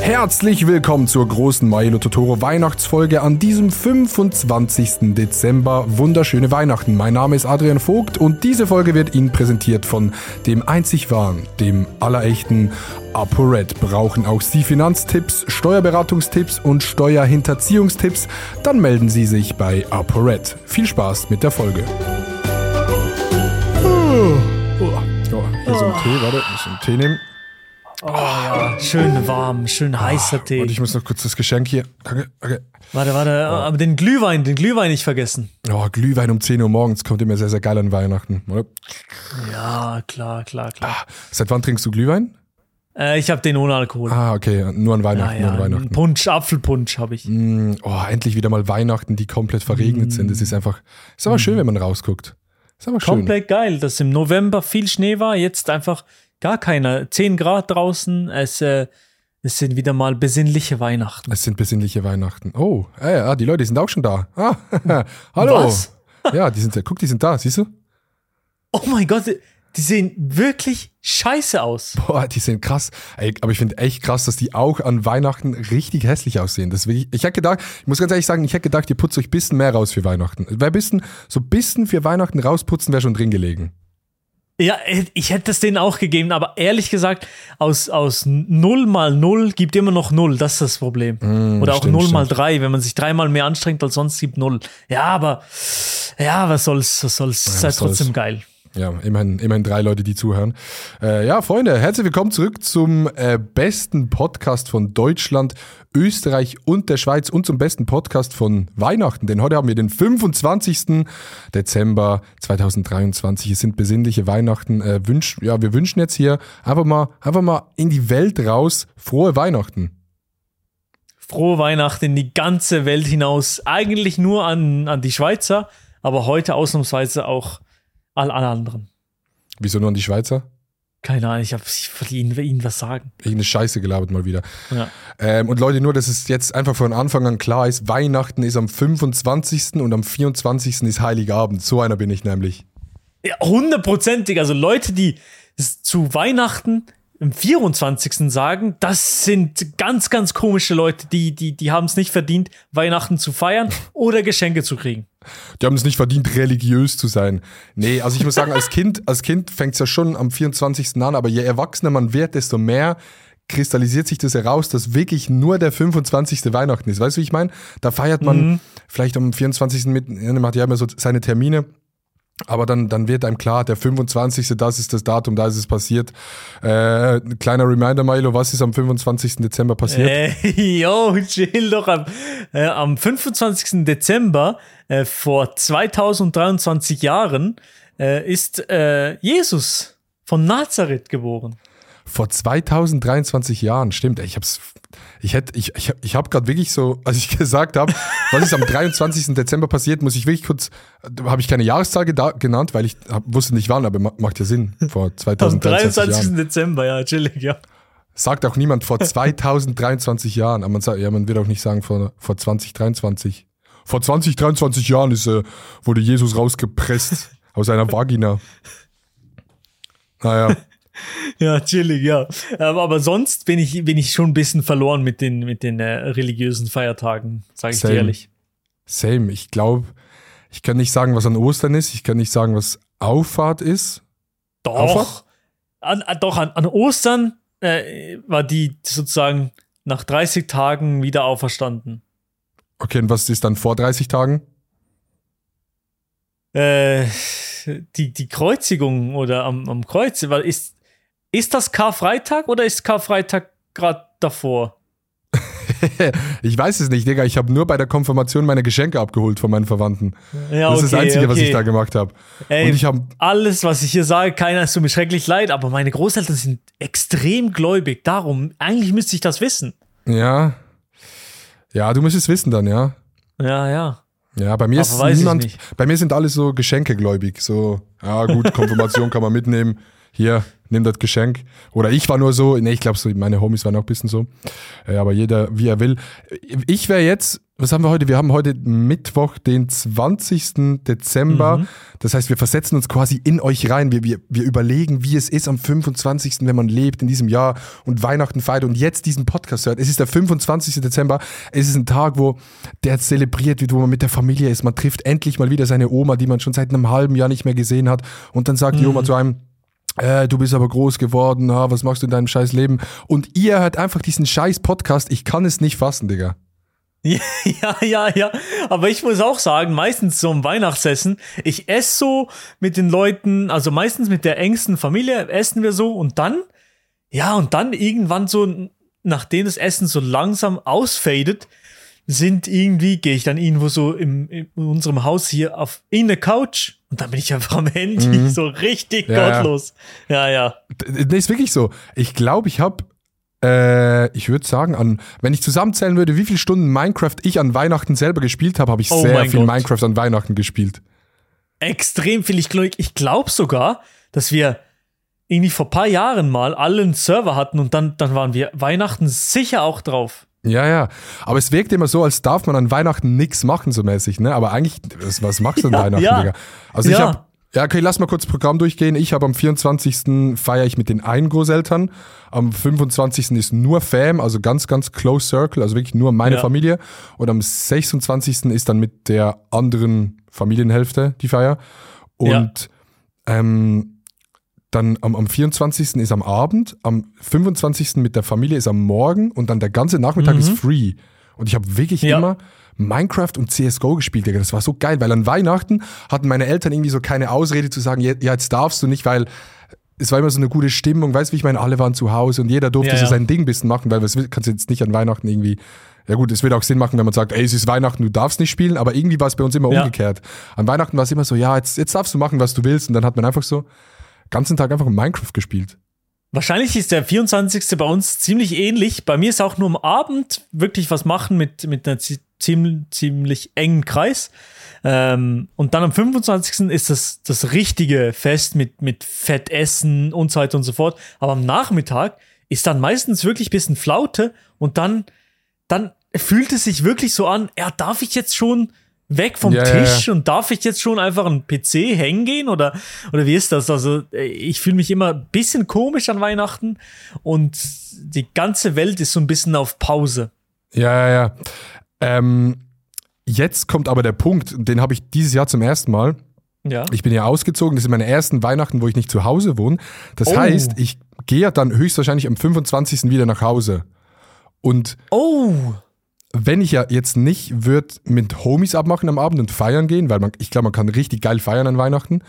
Herzlich willkommen zur großen Milo Totoro Weihnachtsfolge an diesem 25. Dezember. Wunderschöne Weihnachten. Mein Name ist Adrian Vogt und diese Folge wird Ihnen präsentiert von dem einzig wahren, dem allerechten ApoRed. Brauchen auch Sie Finanztipps, Steuerberatungstipps und Steuerhinterziehungstipps? Dann melden Sie sich bei ApoRed. Viel Spaß mit der Folge. Oh, hier so ein Tee, warte, ich muss einen Tee nehmen. Oh ja, schön warm, schön heißer Tee. Und ich muss noch kurz das Geschenk hier. Danke, danke. Warte, warte, aber den Glühwein, den Glühwein nicht vergessen. Oh, Glühwein um 10 Uhr morgens kommt immer sehr, sehr geil an Weihnachten. oder? Ja, klar, klar, klar. Seit wann trinkst du Glühwein? Äh, ich habe den ohne Alkohol. Ah, okay, nur an Weihnachten, ja, nur an ja, Weihnachten. Punsch, Apfelpunsch habe ich. Mm, Oh, endlich wieder mal Weihnachten, die komplett verregnet sind. Das ist einfach, ist aber schön, wenn man rausguckt. Ist aber schön. Komplett geil, dass im November viel Schnee war, jetzt einfach gar keiner. 10 Grad draußen, es, äh, es sind wieder mal besinnliche Weihnachten. Es sind besinnliche Weihnachten. Oh, äh, ah, die Leute sind auch schon da. Ah, hallo. Was? Ja, die sind, guck, die sind da, siehst du? Oh mein Gott, die sehen wirklich scheiße aus. Boah, die sind krass. Ey, aber ich finde echt krass, dass die auch an Weihnachten richtig hässlich aussehen. Das wirklich, ich hätte gedacht, ich muss ganz ehrlich sagen, ich hätte gedacht, ihr putzt euch ein bisschen mehr raus für Weihnachten. Wer bisschen, so ein bisschen für Weihnachten rausputzen wäre schon drin gelegen. Ja, ich hätte es denen auch gegeben, aber ehrlich gesagt, aus, aus 0 mal 0 gibt immer noch 0. Das ist das Problem. Oder auch Mm, stimmt, 0 mal stimmt. 3, wenn man sich dreimal mehr anstrengt als sonst, gibt 0. Ja, aber ja, was soll's, was soll's. Ja, halt was soll's. trotzdem geil. Ja, immerhin, immerhin drei Leute, die zuhören. Äh, ja, Freunde, herzlich willkommen zurück zum äh, besten Podcast von Deutschland, Österreich und der Schweiz und zum besten Podcast von Weihnachten. Denn heute haben wir den 25. Dezember 2023. Es sind besinnliche Weihnachten. Äh, wünsch, ja, wir wünschen jetzt hier einfach mal, einfach mal in die Welt raus frohe Weihnachten. Frohe Weihnachten in die ganze Welt hinaus. Eigentlich nur an, an die Schweizer, aber heute ausnahmsweise auch all alle anderen. Wieso nur an die Schweizer? Keine Ahnung, ich, hab, ich will ihnen, ihnen was sagen. Irgendeine Scheiße gelabert mal wieder. Ja. Ähm, und Leute, nur, dass es jetzt einfach von Anfang an klar ist, Weihnachten ist am 25. und am 24. ist Heiligabend. So einer bin ich nämlich. Ja, hundertprozentig. Also Leute, die es zu Weihnachten am 24. sagen, das sind ganz, ganz komische Leute, die, die, die haben es nicht verdient, Weihnachten zu feiern oder Geschenke zu kriegen. Die haben es nicht verdient, religiös zu sein. Nee, also ich muss sagen, als Kind, als Kind fängt es ja schon am 24. an, aber je erwachsener man wird, desto mehr kristallisiert sich das heraus, dass wirklich nur der 25. Weihnachten ist. Weißt du, wie ich meine? Da feiert man vielleicht am 24. mit, man hat ja immer so seine Termine. Aber dann, dann wird einem klar, der 25. das ist das Datum, da ist es passiert. Äh, kleiner Reminder, Milo, was ist am 25. Dezember passiert? Äh, yo, chill doch. Am, äh, am 25. Dezember äh, vor 2023 Jahren äh, ist äh, Jesus von Nazareth geboren. Vor 2023 Jahren, stimmt. Ich hab's, ich hätte, ich, ich, ich habe gerade wirklich so, als ich gesagt habe, was ist am 23. Dezember passiert, muss ich wirklich kurz, habe ich keine Jahreszahl genannt, weil ich hab, wusste nicht wann, aber ma- macht ja Sinn. Vor Am 2023 23. Jahren. Dezember, ja, chillig, ja. Sagt auch niemand vor 2023 Jahren, aber man sagt, ja, man wird auch nicht sagen vor, vor 2023. Vor 2023 Jahren ist, äh, wurde Jesus rausgepresst aus einer Vagina. Naja. Ja, chillig, ja. Aber, sonst bin ich, bin ich schon ein bisschen verloren mit den, mit den äh, religiösen Feiertagen, sage ich dir Same. ehrlich. Same. Ich glaube, ich kann nicht sagen, was an Ostern ist. Ich kann nicht sagen, was Auffahrt ist. Doch. Auffahrt? An, an, doch, an, an Ostern äh, war die sozusagen nach 30 Tagen wieder auferstanden. Okay, und was ist dann vor 30 Tagen? Äh, die, die Kreuzigung oder am, am Kreuz, weil ist, ist das Karfreitag oder ist Karfreitag gerade davor? ich weiß es nicht, Digga. Ich habe nur bei der Konfirmation meine Geschenke abgeholt von meinen Verwandten. Ja, das ist das okay, Einzige, was okay. ich da gemacht habe. Ey, Und ich habe alles, was ich hier sage, keiner ist tut mir schrecklich leid, aber meine Großeltern sind extrem gläubig. Darum, eigentlich müsste ich das wissen. ja, ja, du müsstest wissen dann, ja. Ja, ja. Ja, bei mir Aber ist niemand, nicht. bei mir sind alle so geschenkegläubig. So, ja gut, Konfirmation kann man mitnehmen. Hier, nimm das Geschenk. Oder ich war nur so, nee, ich glaube, so, meine Homies waren auch ein bisschen so. Äh, aber jeder, wie er will. Ich wäre jetzt, was haben wir heute? Wir haben heute Mittwoch, den 20. Dezember. Mhm. Das heißt, wir versetzen uns quasi in euch rein. Wir, wir, wir überlegen, wie es ist am 25., wenn man lebt in diesem Jahr und Weihnachten feiert und jetzt diesen Podcast hört. Es ist der 25. Dezember. Es ist ein Tag, wo der zelebriert wird, wo man mit der Familie ist. Man trifft endlich mal wieder seine Oma, die man schon seit einem halben Jahr nicht mehr gesehen hat. Und dann sagt die Oma zu einem, äh, du bist aber groß geworden, ha, was machst du in deinem scheiß Leben? Und ihr hört einfach diesen scheiß Podcast. Ich kann es nicht fassen, Digga. Ja, ja, ja. Aber ich muss auch sagen, meistens so im Weihnachtsessen, ich esse so mit den Leuten, also meistens mit der engsten Familie essen wir so und dann, ja, und dann irgendwann so, nachdem das Essen so langsam ausfadet, sind irgendwie, gehe ich dann irgendwo so im, in unserem Haus hier auf in eine Couch und dann bin ich einfach am Handy, so richtig Mhm. Ja, gottlos. Ja, ja. D- Nee, ist wirklich so. Ich glaube, ich habe, äh, ich würde sagen, an, wenn ich zusammenzählen würde, wie viele Stunden Minecraft ich an Weihnachten selber gespielt habe, habe ich Oh sehr viel Gott. Minecraft an Weihnachten gespielt. extrem viel. Ich glaube ich glaub sogar, dass wir irgendwie vor ein paar Jahren mal alle einen Server hatten und dann, dann waren wir Weihnachten sicher auch drauf. Ja, ja. Aber es wirkt immer so, als darf man an Weihnachten nichts machen, so mäßig, ne? Aber eigentlich, was, machst du an Ja, Weihnachten, ja. Digga? Also ich Ja. habe, ja, okay, lass mal kurz das Programm durchgehen. Ich habe am 24. feiere ich mit den einen Großeltern. Am 25. ist nur Fam, also ganz, ganz close circle, also wirklich nur meine Ja. Familie. Und am 26. ist dann mit der anderen Familienhälfte die Feier. Und ähm, dann am, am 24. ist am Abend, am 25. mit der Familie ist am Morgen und dann der ganze Nachmittag ist free. Und ich habe wirklich Mhm. Ja. immer Minecraft und CSGO gespielt, Digga. Das war so geil, weil an Weihnachten hatten meine Eltern irgendwie so keine Ausrede zu sagen, ja, jetzt darfst du nicht, weil es war immer so eine gute Stimmung, weißt du, wie ich meine, alle waren zu Hause und jeder durfte Ja, so sein Ding ein bisschen machen, weil will- kannst du jetzt nicht an Weihnachten irgendwie. Ja gut, es wird auch Sinn machen, wenn man sagt, ey, es ist Weihnachten, du darfst nicht spielen, aber irgendwie war es bei uns immer Ja. umgekehrt. An Weihnachten war es immer so, ja, jetzt, jetzt darfst du machen, was du willst und dann hat man einfach so ganzen Tag einfach Minecraft gespielt. Wahrscheinlich ist der 24. bei uns ziemlich ähnlich. Bei mir ist auch nur am Abend wirklich was machen mit, mit einer zi- ziemlich, ziemlich engen Kreis. Ähm, und dann am 25. ist das, das richtige Fest mit, mit Fettessen und so weiter und so fort. Aber am Nachmittag ist dann meistens wirklich ein bisschen Flaute und dann, dann fühlt es sich wirklich so an, ja, darf ich jetzt schon weg vom Ja, ja, Tisch und darf ich jetzt schon einfach an PC hängen gehen oder, oder wie ist das? Also äh, ich fühle mich immer ein bisschen komisch an Weihnachten und die ganze Welt ist so ein bisschen auf Pause. Ja, ja, ja. Ähm, jetzt kommt aber der Punkt, den habe ich dieses Jahr zum ersten Mal. Ja. Ich bin ja ausgezogen, das sind meine ersten Weihnachten, wo ich nicht zu Hause wohne. Das Oh. heißt, ich gehe ja dann höchstwahrscheinlich am 25. wieder nach Hause. Und Oh, wenn ich ja jetzt nicht würde mit Homies abmachen am Abend und feiern gehen, weil man, ich glaube, man kann richtig geil feiern an Weihnachten.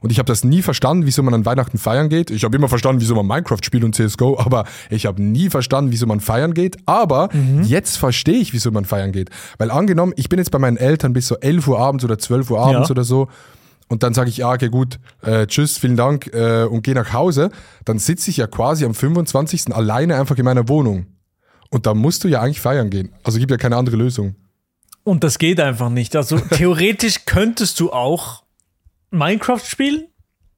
Und ich habe das nie verstanden, wieso man an Weihnachten feiern geht. Ich habe immer verstanden, wieso man Minecraft spielt und CSGO, aber ich habe nie verstanden, wieso man feiern geht. Aber jetzt verstehe ich, wieso man feiern geht. Weil angenommen, ich bin jetzt bei meinen Eltern bis so 11 Uhr abends oder 12 Uhr abends Ja. oder so. Und dann sage ich, ja, okay, gut, äh, tschüss, vielen Dank äh, und gehe nach Hause. Dann sitze ich ja quasi am 25. alleine einfach in meiner Wohnung. Und da musst du ja eigentlich feiern gehen. Also gibt ja keine andere Lösung. und das geht einfach nicht. Also theoretisch könntest du auch Minecraft spielen,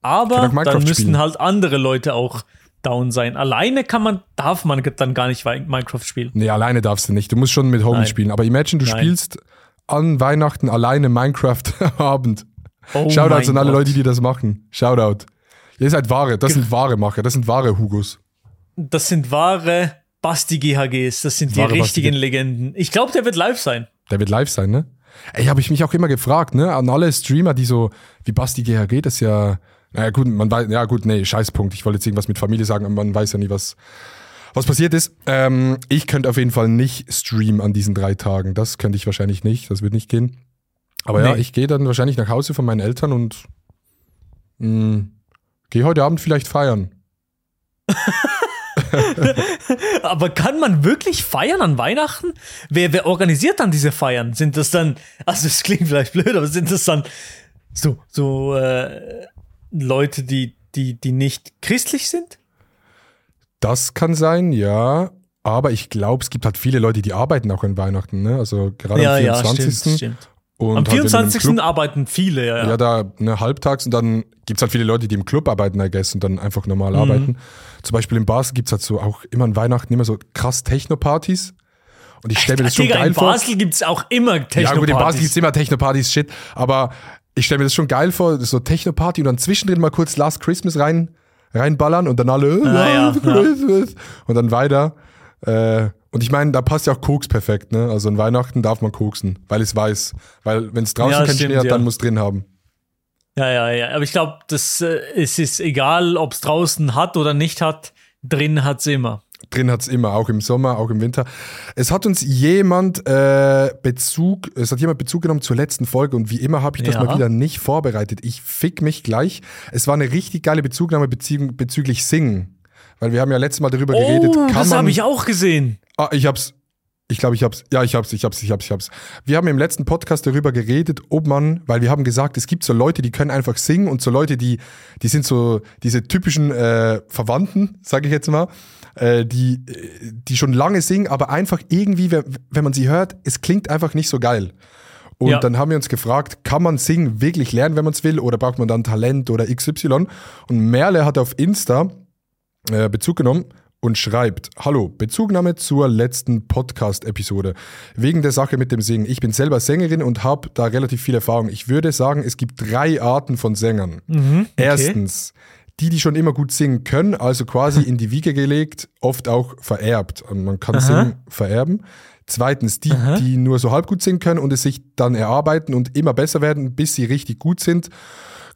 aber Minecraft dann müssen spielen. halt andere Leute auch down sein. Alleine kann man, darf man dann gar nicht Minecraft spielen. Nee, alleine darfst du nicht. Du musst schon mit Homies Nein. spielen. Aber imagine, du Nein. spielst an Weihnachten alleine Minecraft Abend. Oh Shoutouts an alle Gott. Leute, die das machen. Shoutout. Ihr seid wahre. Das sind wahre Macher. Das sind wahre Hugos. Das sind wahre Basti GHGs, das sind die Wahre richtigen Basti- Legenden. Ich glaube, der wird live sein. Der wird live sein, ne? Ey, habe ich mich auch immer gefragt, ne? An alle Streamer, die so, wie Basti GHG, das ist ja, naja gut, man weiß, ja gut, nee, Scheißpunkt. Ich wollte jetzt irgendwas mit Familie sagen, aber man weiß ja nie, was, was passiert ist. Ähm, ich könnte auf jeden Fall nicht streamen an diesen drei Tagen. Das könnte ich wahrscheinlich nicht, das wird nicht gehen. Aber ja, Nee. ich gehe dann wahrscheinlich nach Hause von meinen Eltern und mh, gehe heute Abend vielleicht feiern. Aber kann man wirklich feiern an Weihnachten? Wer, wer organisiert dann diese Feiern? Sind das dann, also es klingt vielleicht blöd, aber sind das dann so, so äh, Leute, die, die, die nicht christlich sind? Das kann sein, ja. Aber ich glaube, es gibt halt viele Leute, die arbeiten auch an Weihnachten, ne? Also gerade am 24. stimmt, stimmt. Und Am halt, wenn du im 24. Club- arbeiten viele, ja. Ja, ja. da ne, halbtags und dann gibt es halt viele Leute, die im Club arbeiten, I guess, und dann einfach Mhm. normal arbeiten. Zum Beispiel in Basel gibt es halt so auch immer an Weihnachten immer so krass Techno-Partys. Und ich stelle mir das schon Digga, geil in vor. Basel gibt es auch immer techno Ja, gut, in Basel gibt es immer Techno-Partys, shit. Aber ich stelle mir das schon geil vor, so Techno-Party und dann zwischendrin mal kurz Last Christmas rein, reinballern und dann alle Ah, ja, Last Christmas und dann weiter. Äh, und ich meine, da passt ja auch Koks perfekt, ne? Also an Weihnachten darf man koksen, weil es weiß. Weil wenn es draußen Ja, kein stimmt, Schnee hat, ja. dann muss drin haben. Ja, ja, ja. Aber ich glaube, das äh, es ist egal, ob es draußen hat oder nicht hat. Drin hat es immer. Drin hat's immer, auch im Sommer, auch im Winter. Es hat uns jemand äh, Bezug, es hat jemand Bezug genommen zur letzten Folge und wie immer habe ich das Ja. mal wieder nicht vorbereitet. Ich fick mich gleich. Es war eine richtig geile Bezugnahme bezü bezüglich Singen. Weil wir haben ja letztes Mal darüber geredet, oh, kann das habe ich auch gesehen. Ah, ich hab's. Ich glaube, ich hab's. Ja, ich hab's, ich hab's, ich hab's, ich hab's. Wir haben im letzten Podcast darüber geredet, ob man, weil wir haben gesagt, es gibt so Leute, die können einfach singen und so Leute, die, die sind so diese typischen äh, Verwandten, sage ich jetzt mal, äh, die, äh, die schon lange singen, aber einfach irgendwie, wenn, wenn man sie hört, es klingt einfach nicht so geil. Und Ja. dann haben wir uns gefragt, kann man singen wirklich lernen, wenn man es will, oder braucht man dann Talent oder XY? Und Merle hat auf Insta äh, Bezug genommen und schreibt: Hallo, Bezugnahme zur letzten Podcast-Episode. Wegen der Sache mit dem Singen. Ich bin selber Sängerin und habe da relativ viel Erfahrung. Ich würde sagen, es gibt drei Arten von Sängern. Erstens, die, die schon immer gut singen können, also quasi in die Wiege gelegt, oft auch vererbt. Und man kann Singen vererben. Zweitens, die, die nur so halb gut singen können und es sich dann erarbeiten und immer besser werden, bis sie richtig gut sind,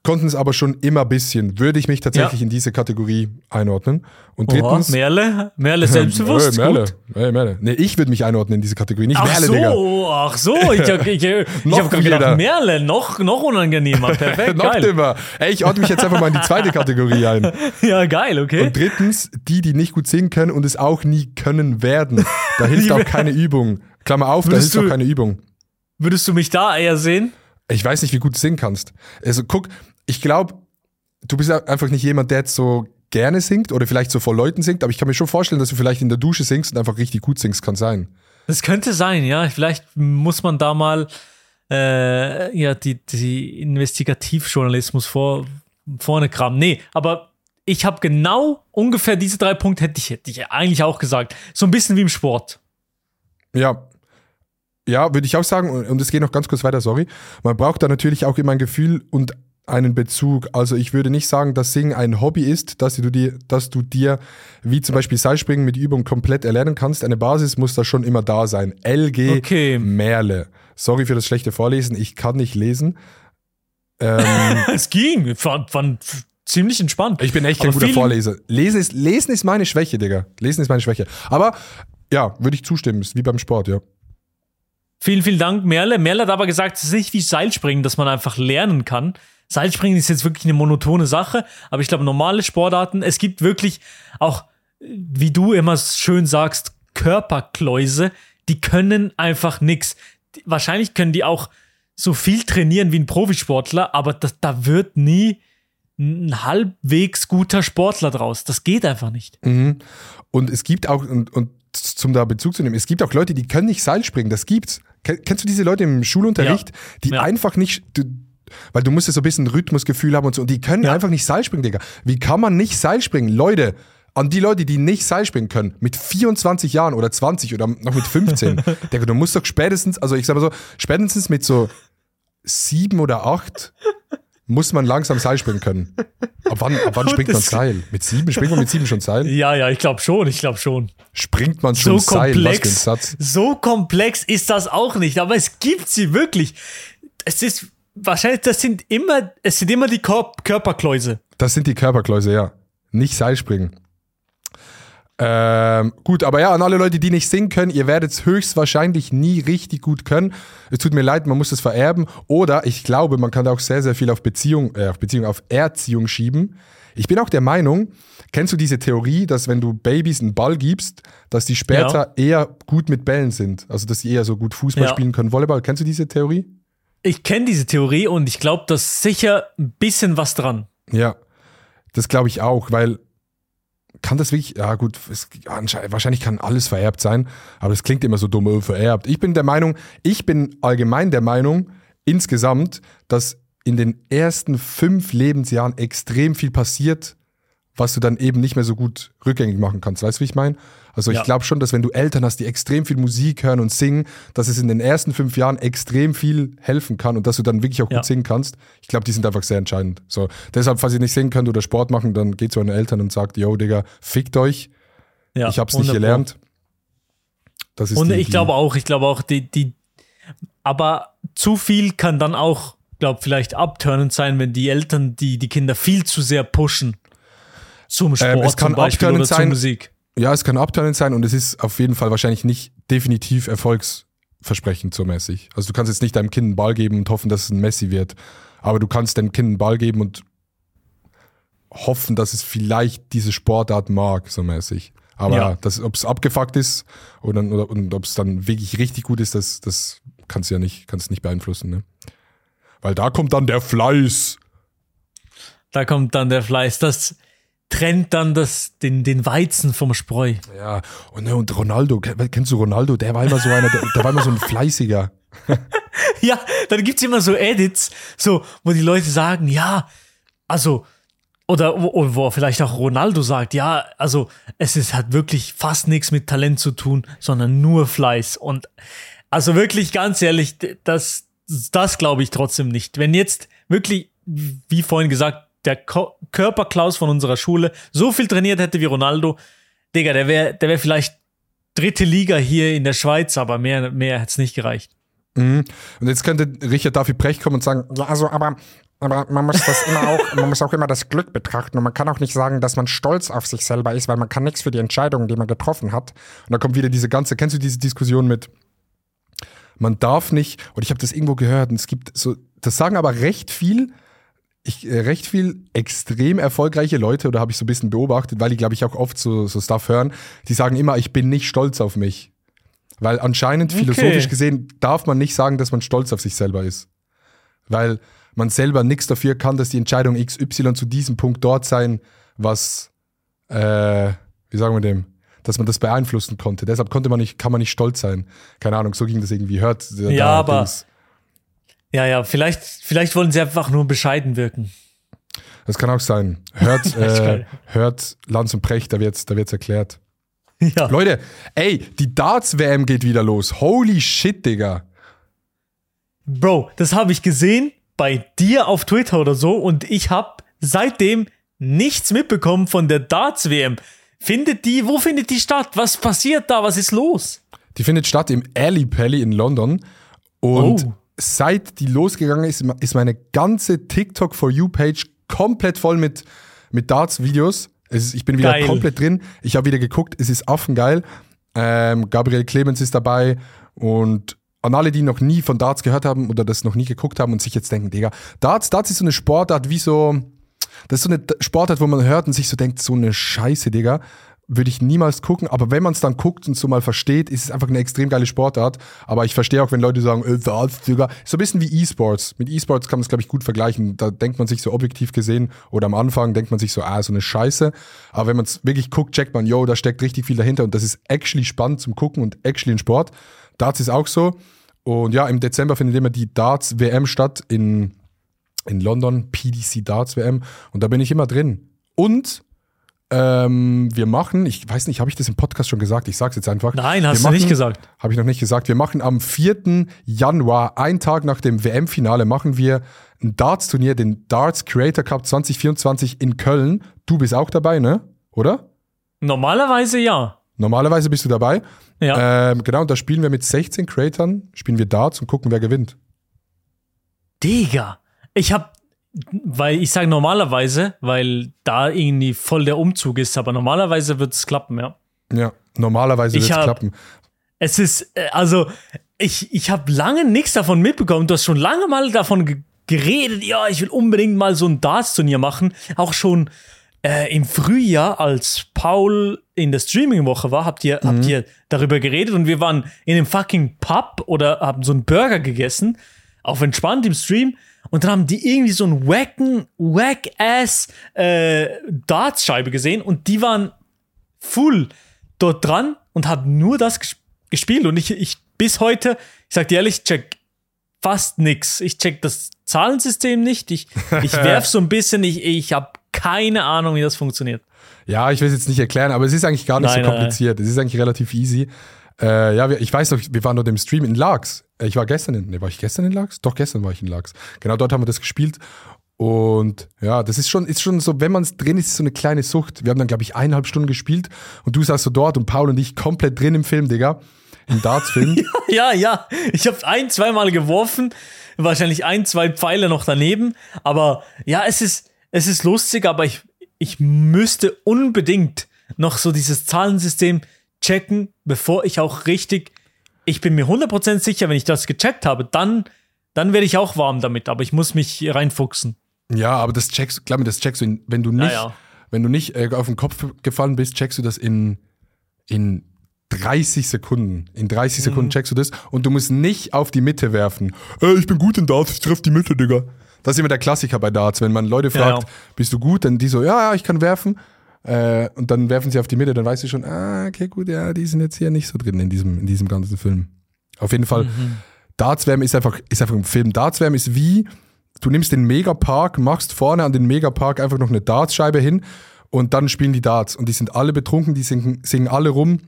konnten es aber schon immer ein bisschen. Würde ich mich tatsächlich Ja. in diese Kategorie einordnen. Und Oha, drittens. Merle, Merle selbstbewusst. Hey, Merle. gut. Hey, Merle. Nee, ich würde mich einordnen in diese Kategorie, nicht Ach Merle, so, Digga. ach so, ich, ich, ich, ich habe wieder. gedacht, Merle, noch, noch unangenehmer, perfekt, Noch geil. dümmer. Ey, ich ordne mich jetzt einfach mal in die zweite Kategorie ein. Ja, geil, okay. Und drittens, die, die nicht gut singen können und es auch nie können werden. Da hilft auch keine Übung. Klammer auf, da Würdest hilft auch du- keine Übung. Würdest du mich da eher sehen? Ich weiß nicht, wie gut du singen kannst. Also guck, ich glaube, du bist einfach nicht jemand, der jetzt so gerne singt oder vielleicht so vor Leuten singt, aber ich kann mir schon vorstellen, dass du vielleicht in der Dusche singst und einfach richtig gut singst, kann sein. Das könnte sein, ja. Vielleicht muss man da mal äh, ja, die, die Investigativjournalismus vor, vorne kramen. Nee, aber ich habe genau ungefähr diese drei Punkte, hätte ich, hätte ich eigentlich auch gesagt. So ein bisschen wie im Sport. Ja. Ja, würde ich auch sagen, und und es geht noch ganz kurz weiter, sorry. Man braucht da natürlich auch immer ein Gefühl und einen Bezug. Also ich würde nicht sagen, dass Singen ein Hobby ist, dass du dir, dass du dir wie zum Beispiel Seilspringen mit Übung komplett erlernen kannst. Eine Basis muss da schon immer da sein. LG Okay. Merle. Sorry für das schlechte Vorlesen, ich kann nicht lesen. Ähm, Es ging, fand, fand ziemlich entspannt. ich bin echt kein guter Vorleser. Lesen ist, Lesen ist meine Schwäche, Digga. Lesen ist meine Schwäche. Aber ja, würde ich zustimmen. Ist wie beim Sport, ja. Vielen, vielen Dank, Merle. Merle hat aber gesagt, es ist nicht wie Seilspringen, dass man einfach lernen kann. Seilspringen ist jetzt wirklich eine monotone Sache, aber ich glaube, normale Sportarten, es gibt wirklich auch, wie du immer schön sagst, Körperkläuse, die können einfach. Die- Wahrscheinlich können die auch so viel trainieren wie ein Profisportler, aber das, da wird nie ein halbwegs guter Sportler draus. Das geht einfach nicht. Mhm. Und es gibt auch, und, und zum da Bezug zu nehmen, es gibt auch Leute, die können nicht Seil springen, das gibt's. Ken- Kennst du diese Leute im Schulunterricht, die Ja. einfach nicht, du, weil du musst ja so ein bisschen Rhythmusgefühl haben und so, und die können Ja. einfach nicht Seil springen, Digga. Wie kann man nicht Seil springen? Leute, an die Leute, die nicht Seil springen können, mit 24 Jahren oder 20 oder noch mit 15, Digga, du musst doch spätestens, also ich sag mal so, spätestens mit so sieben oder acht muss man langsam Seil springen können. Ab wann, ab wann springt man Seil? Mit sieben? Springt man mit sieben schon Seil? Ja, ja, ich glaube schon, ich glaube schon. Springt man schon so Seil? Was für ein komplex, Satz. so komplex ist das auch nicht, aber es gibt sie wirklich. Es ist wahrscheinlich, das sind immer, es sind immer die Kor Körperkläuse. Das sind die Körperkläuse, ja. Nicht Seilspringen. Ähm, gut, aber ja, an alle Leute, die nicht singen können, ihr werdet es höchstwahrscheinlich nie richtig gut können. Es tut mir leid, man muss es vererben. Oder ich glaube, man kann da auch sehr, sehr viel auf Beziehung, äh, auf Beziehung, auf Erziehung schieben. Ich bin auch der Meinung, kennst du diese Theorie, dass wenn du Babys einen Ball gibst, dass die später eher gut mit Bällen sind? Also, dass sie eher so gut Fußball Ja. spielen können, Volleyball. Kennst du diese Theorie? Ich kenne diese Theorie und ich glaube, da ist sicher ein bisschen was dran. Ja, das glaube ich auch, weil kann das wirklich, ja gut, es, wahrscheinlich kann alles vererbt sein, aber es klingt immer so dumm, oh, vererbt. Ich bin der Meinung, ich bin allgemein der Meinung, insgesamt, dass in den ersten fünf Lebensjahren extrem viel passiert, was du dann eben nicht mehr so gut rückgängig machen kannst. Weißt du, wie ich meine? Also ich Ja. glaube schon, dass wenn du Eltern hast, die extrem viel Musik hören und singen, dass es in den ersten fünf Jahren extrem viel helfen kann und dass du dann wirklich auch Ja. gut singen kannst. Ich glaube, die sind einfach sehr entscheidend. So, deshalb, falls ihr nicht singen könnt oder Sport machen, dann geht zu euren Eltern und sagt, yo, Digga, fickt euch. Ja, ich hab's nicht 100 Pro. gelernt. Das ist Und die, ich glaube auch, ich glaube auch, die, die, aber zu viel kann dann auch, glaube vielleicht abturnend sein, wenn die Eltern die, die Kinder viel zu sehr pushen. Zum Sport Ähm, es kann zum Beispiel oder zur sein. Musik. Ja, es kann abtönend sein und es ist auf jeden Fall wahrscheinlich nicht definitiv erfolgsversprechend so mäßig. Also du kannst jetzt nicht deinem Kind einen Ball geben und hoffen, dass es ein Messi wird. Aber du kannst deinem Kind einen Ball geben und hoffen, dass es vielleicht diese Sportart mag, so mäßig. Aber Ja. ob es abgefuckt ist oder, oder und ob es dann wirklich richtig gut ist, das, das kannst du ja nicht, kannst nicht beeinflussen, ne? Weil da kommt dann der Fleiß. Da kommt dann der Fleiß. Das trennt dann das, den, den Weizen vom Spreu. Ja, und, ne, und Ronaldo, kenn- kennst du Ronaldo? Der war immer so einer, der, der war immer so ein Fleißiger. Ja, dann gibt's immer so Edits, so, wo die Leute sagen, ja, also, oder wo, wo vielleicht auch Ronaldo sagt, ja, also, es ist, hat wirklich fast nichts mit Talent zu tun, sondern nur Fleiß. Und also wirklich ganz ehrlich, das, das glaube ich trotzdem nicht. Wenn jetzt wirklich, wie vorhin gesagt, der Ko Körperklaus von unserer Schule so viel trainiert hätte wie Ronaldo, Digga, der wäre der wär vielleicht dritte Liga hier in der Schweiz, aber mehr, mehr hätte es nicht gereicht. Mhm. Und jetzt könnte Richard David Brecht kommen und sagen, Ja, also, aber, aber man muss das immer auch, man muss auch immer das Glück betrachten und man kann auch nicht sagen, dass man stolz auf sich selber ist, weil man kann nichts für die Entscheidungen, die man getroffen hat. und da kommt wieder diese ganze, kennst du diese Diskussion mit, man darf nicht, und ich habe das irgendwo gehört, und es gibt so, das sagen aber recht viel, ich, äh, recht viel extrem erfolgreiche Leute, oder habe ich so ein bisschen beobachtet, weil die, glaube ich, auch oft so, so Stuff hören, die sagen immer, ich bin nicht stolz auf mich. Weil anscheinend, Okay. philosophisch gesehen, darf man nicht sagen, dass man stolz auf sich selber ist. Weil man selber nichts dafür kann, dass die Entscheidung XY zu diesem Punkt dort sein, was, äh, wie sagen wir dem, dass man das beeinflussen konnte. Deshalb konnte man nicht, kann man nicht stolz sein. Keine Ahnung, so ging das irgendwie. Hört. äh, Ja, aber- Dings. Ja, ja, vielleicht, vielleicht wollen sie einfach nur bescheiden wirken. Das kann auch sein. Hört, äh, hört Lanz und Precht, da wird's, da wird's erklärt. Ja. Leute, ey, die Darts-WM geht wieder los. Holy shit, Digga. Bro, das habe ich gesehen bei dir auf Twitter oder so und ich habe seitdem nichts mitbekommen von der Darts-WM. Findet die, wo findet die statt? Was passiert da? Was ist los? Die findet statt im Alley Pally in London. Und Oh. Seit die losgegangen ist, ist meine ganze TikTok For You-Page komplett voll mit, mit Darts-Videos. Ich bin wieder Geil. komplett drin. Ich habe wieder geguckt, es ist affengeil. Ähm, Gabriel Clemens ist dabei und an alle, die noch nie von Darts gehört haben oder das noch nie geguckt haben und sich jetzt denken, Digga, Darts, Darts ist so eine Sportart wie so, das ist so eine Sportart, wo man hört und sich so denkt, so eine Scheiße, Digga. Würde ich niemals gucken, aber wenn man es dann guckt und so mal versteht, ist es einfach eine extrem geile Sportart. Aber ich verstehe auch, wenn Leute sagen, äh, Digga. So ein bisschen wie E-Sports. Mit E-Sports kann man es, glaube ich, gut vergleichen. Da denkt man sich so objektiv gesehen oder am Anfang denkt man sich so, ah, so eine Scheiße. Aber wenn man es wirklich guckt, checkt man, yo, da steckt richtig viel dahinter und das ist actually spannend zum Gucken und actually ein Sport. Darts ist auch so. Und ja, im Dezember findet immer die Darts WM statt in in London, PDC Darts WM. Und da bin ich immer drin. Und ähm, wir machen, ich weiß nicht, habe ich das im Podcast schon gesagt? Ich sag's jetzt einfach. Nein, hast wir du nicht gesagt. Habe ich noch nicht gesagt. Wir machen am 4. Januar, einen Tag nach dem WM-Finale, machen wir ein Darts-Turnier, den Darts Creator Cup 2024 in Köln. Du bist auch dabei, ne? Oder? Normalerweise ja. Normalerweise bist du dabei. Ja. Ähm, genau, und da spielen wir mit 16 Creatoren, spielen wir Darts und gucken, wer gewinnt. Digga. Ich hab, weil ich sage normalerweise, weil da irgendwie voll der Umzug ist, aber normalerweise wird es klappen, ja. Ja, normalerweise wird es klappen. Es ist, äh, also, ich, ich habe lange nichts davon mitbekommen. Du hast schon lange mal davon ge geredet, ja, ich will unbedingt mal so ein Darts-Turnier machen. Auch schon äh, im Frühjahr, als Paul in der Streaming-Woche war, habt ihr, habt ihr darüber geredet und wir waren in einem fucking Pub oder haben so einen Burger gegessen, auf entspannt im Stream. Und dann haben die irgendwie so einen wacken, wack-ass äh, Darts-Scheibe gesehen und die waren full dort dran und habe nur das ges gespielt. Und ich, ich bis heute, ich sag dir ehrlich, check fast nix. Ich check das Zahlensystem nicht. Ich, ich werf so ein bisschen. Ich, ich habe keine Ahnung, wie das funktioniert. Ja, ich will es jetzt nicht erklären, aber es ist eigentlich gar nicht Nein, so nein, kompliziert. Es ist eigentlich relativ easy. Äh, ja, ich weiß noch, wir waren dort im Stream in Laax. Äh, Ich war gestern in, ne, war ich gestern in Laax? Doch, gestern war ich in Laax. Genau dort haben wir das gespielt. Und ja, das ist schon, ist schon so, wenn man es drin ist, ist so eine kleine Sucht. Wir haben dann, glaube ich, eineinhalb Stunden gespielt und du saßt so dort und Paul und ich komplett drin im Film, Digga. Im Darts-Film. Ja, ja. Ich habe ein, zweimal geworfen. Wahrscheinlich ein, zwei Pfeile noch daneben. Aber ja, es ist, es ist lustig, aber ich, ich müsste unbedingt noch so dieses Zahlensystem checken, bevor ich auch richtig. Ich bin mir 100% sicher, wenn ich das gecheckt habe, dann, dann werde ich auch warm damit. Aber ich muss mich reinfuchsen. ja, aber das checkst, glaub mir, das checkst du, in, wenn du nicht, ja. wenn du nicht äh, auf den Kopf gefallen bist, checkst du das in, in 30 Sekunden. In 30 Mhm. Sekunden checkst du das und du musst nicht auf die Mitte werfen. Äh, ich bin gut in Darts, ich treffe die Mitte, Digga. Das ist immer der Klassiker bei Darts. Wenn man Leute fragt, Ja. bist du gut? Dann die so, ja, ja, ich kann werfen. Äh, und dann werfen sie auf die Mitte, dann weißt du schon, ah, okay, gut, ja, die sind jetzt hier nicht so drin in diesem, in diesem ganzen Film. Auf jeden Fall, Mhm. Dartswärme ist einfach, ist einfach ein Film. Dartswärme ist wie, du nimmst den Megapark, machst vorne an den Megapark einfach noch eine Dartscheibe hin und dann spielen die Darts. Und die sind alle betrunken, die singen, singen alle rum,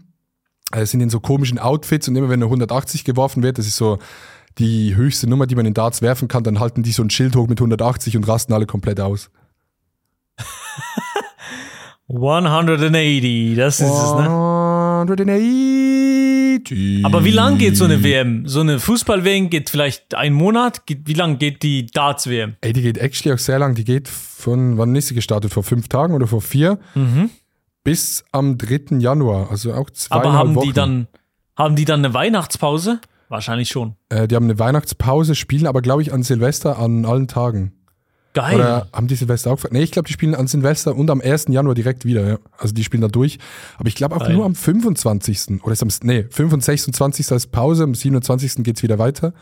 äh, sind in so komischen Outfits und immer wenn eine 180 geworfen wird, das ist so die höchste Nummer, die man in Darts werfen kann, dann halten die so ein Schild hoch mit 180 und rasten alle komplett aus. 180, das ist es, ne? 180. Aber wie lang geht so eine WM? So eine Fußball-WM geht vielleicht ein Monat? Wie lang geht die Darts-WM? Ey, die geht actually auch sehr lang. Die geht von, wann ist sie gestartet? Vor fünf Tagen oder vor vier? Bis am 3. Januar. Also auch zwei Aber haben Wochen. die dann haben die dann eine Weihnachtspause? Wahrscheinlich schon. Äh, die haben eine Weihnachtspause, spielen aber, glaube ich, an Silvester an allen Tagen. Geil. Oder haben die Silvester auch? Nee, ich glaube, die spielen an Silvester und am 1. Januar direkt wieder. Ja. Also die spielen da durch. Aber ich glaube auch Geil. nur am 25. Oder ist am, nee, 25. 26. ist Pause, am 27. geht's wieder weiter.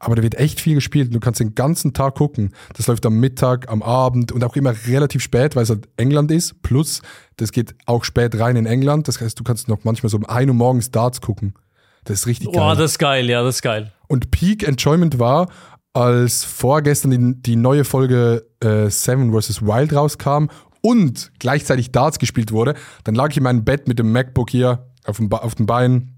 Aber da wird echt viel gespielt. Du kannst den ganzen Tag gucken. Das läuft am Mittag, am Abend und auch immer relativ spät, weil es halt England ist. Plus, das geht auch spät rein in England. Das heißt, du kannst noch manchmal so um 1 Uhr morgens Darts gucken. Das ist richtig geil. Boah, das ist geil, ja, das ist geil. Und Peak Enjoyment war, als vorgestern die, die neue Folge äh, Seven vs. Wild rauskam und gleichzeitig Darts gespielt wurde, dann lag ich in meinem Bett mit dem MacBook hier auf dem, Ba- auf dem Bein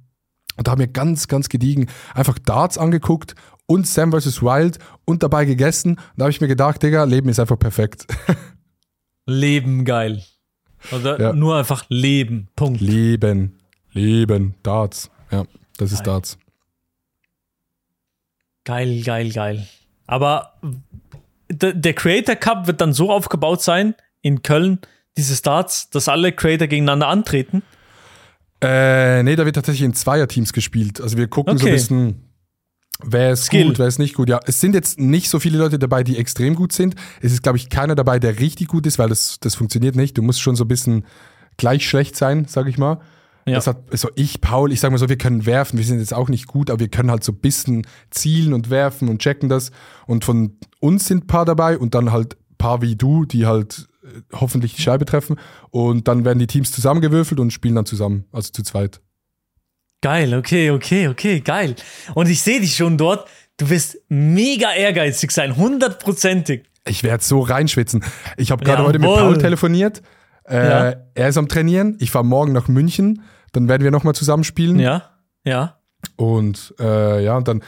und da haben wir ganz, ganz gediegen einfach Darts angeguckt und Sam vs. Wild und dabei gegessen. Und da habe ich mir gedacht, Digga, Leben ist einfach perfekt. Leben geil. Oder Ja. nur einfach leben. Punkt. Leben, Leben, Darts. Ja, das ist Geil. Darts. Geil, geil, geil. Aber der Creator Cup wird dann so aufgebaut sein in Köln, diese Starts, dass alle Creator gegeneinander antreten. Äh, nee, da wird tatsächlich in Zweierteams gespielt. Also wir gucken so ein Okay. bisschen, wer ist Skill. gut, wer ist nicht gut. Ja, es sind jetzt nicht so viele Leute dabei, die extrem gut sind. Es ist, glaube ich, keiner dabei, der richtig gut ist, weil das, das funktioniert nicht. Du musst schon so ein bisschen gleich schlecht sein, sage ich mal. Ja. Das hat, so ich, Paul, ich sage mal so, wir können werfen. Wir sind jetzt auch nicht gut, aber wir können halt so ein bisschen zielen und werfen und checken das. Und von uns sind ein paar dabei und dann halt ein paar wie du, die halt äh, hoffentlich die Scheibe treffen. Und dann werden die Teams zusammengewürfelt und spielen dann zusammen, also zu zweit. Geil, okay, okay, okay, geil. Und ich sehe dich schon dort. Du wirst mega ehrgeizig sein, hundertprozentig. Ich werde so reinschwitzen. Ich habe gerade heute mit. Paul telefoniert. Äh, Ja. Er ist am Trainieren. Ich fahre morgen nach München. Dann werden wir nochmal zusammen spielen. Ja, ja. Und äh, ja, und dann.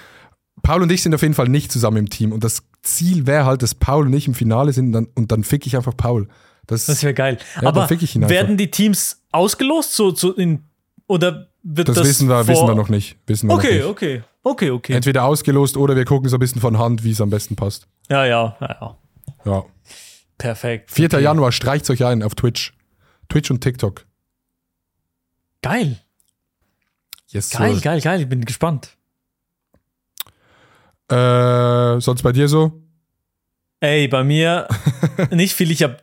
Paul und ich sind auf jeden Fall nicht zusammen im Team. Und das Ziel wäre halt, dass Paul und ich im Finale sind. Und dann, und dann fick ich einfach Paul. Das, Das wäre geil. Ja, Aber dann fick ich ihn einfach. werden die Teams ausgelost? So, so in, oder wird das, das, wissen, wir, wissen wir noch nicht. Wissen wir Okay, noch nicht. okay, okay, okay. Entweder ausgelost oder wir gucken so ein bisschen von Hand, wie es am besten passt. Ja, ja, ja, ja. Ja. Perfekt. 4. Okay. Januar, streicht's euch ein auf Twitch. Twitch und TikTok. Geil, Yes, geil, sir. geil, geil. Ich bin gespannt. Äh, sonst bei dir so? Ey, bei mir nicht viel. Ich habe,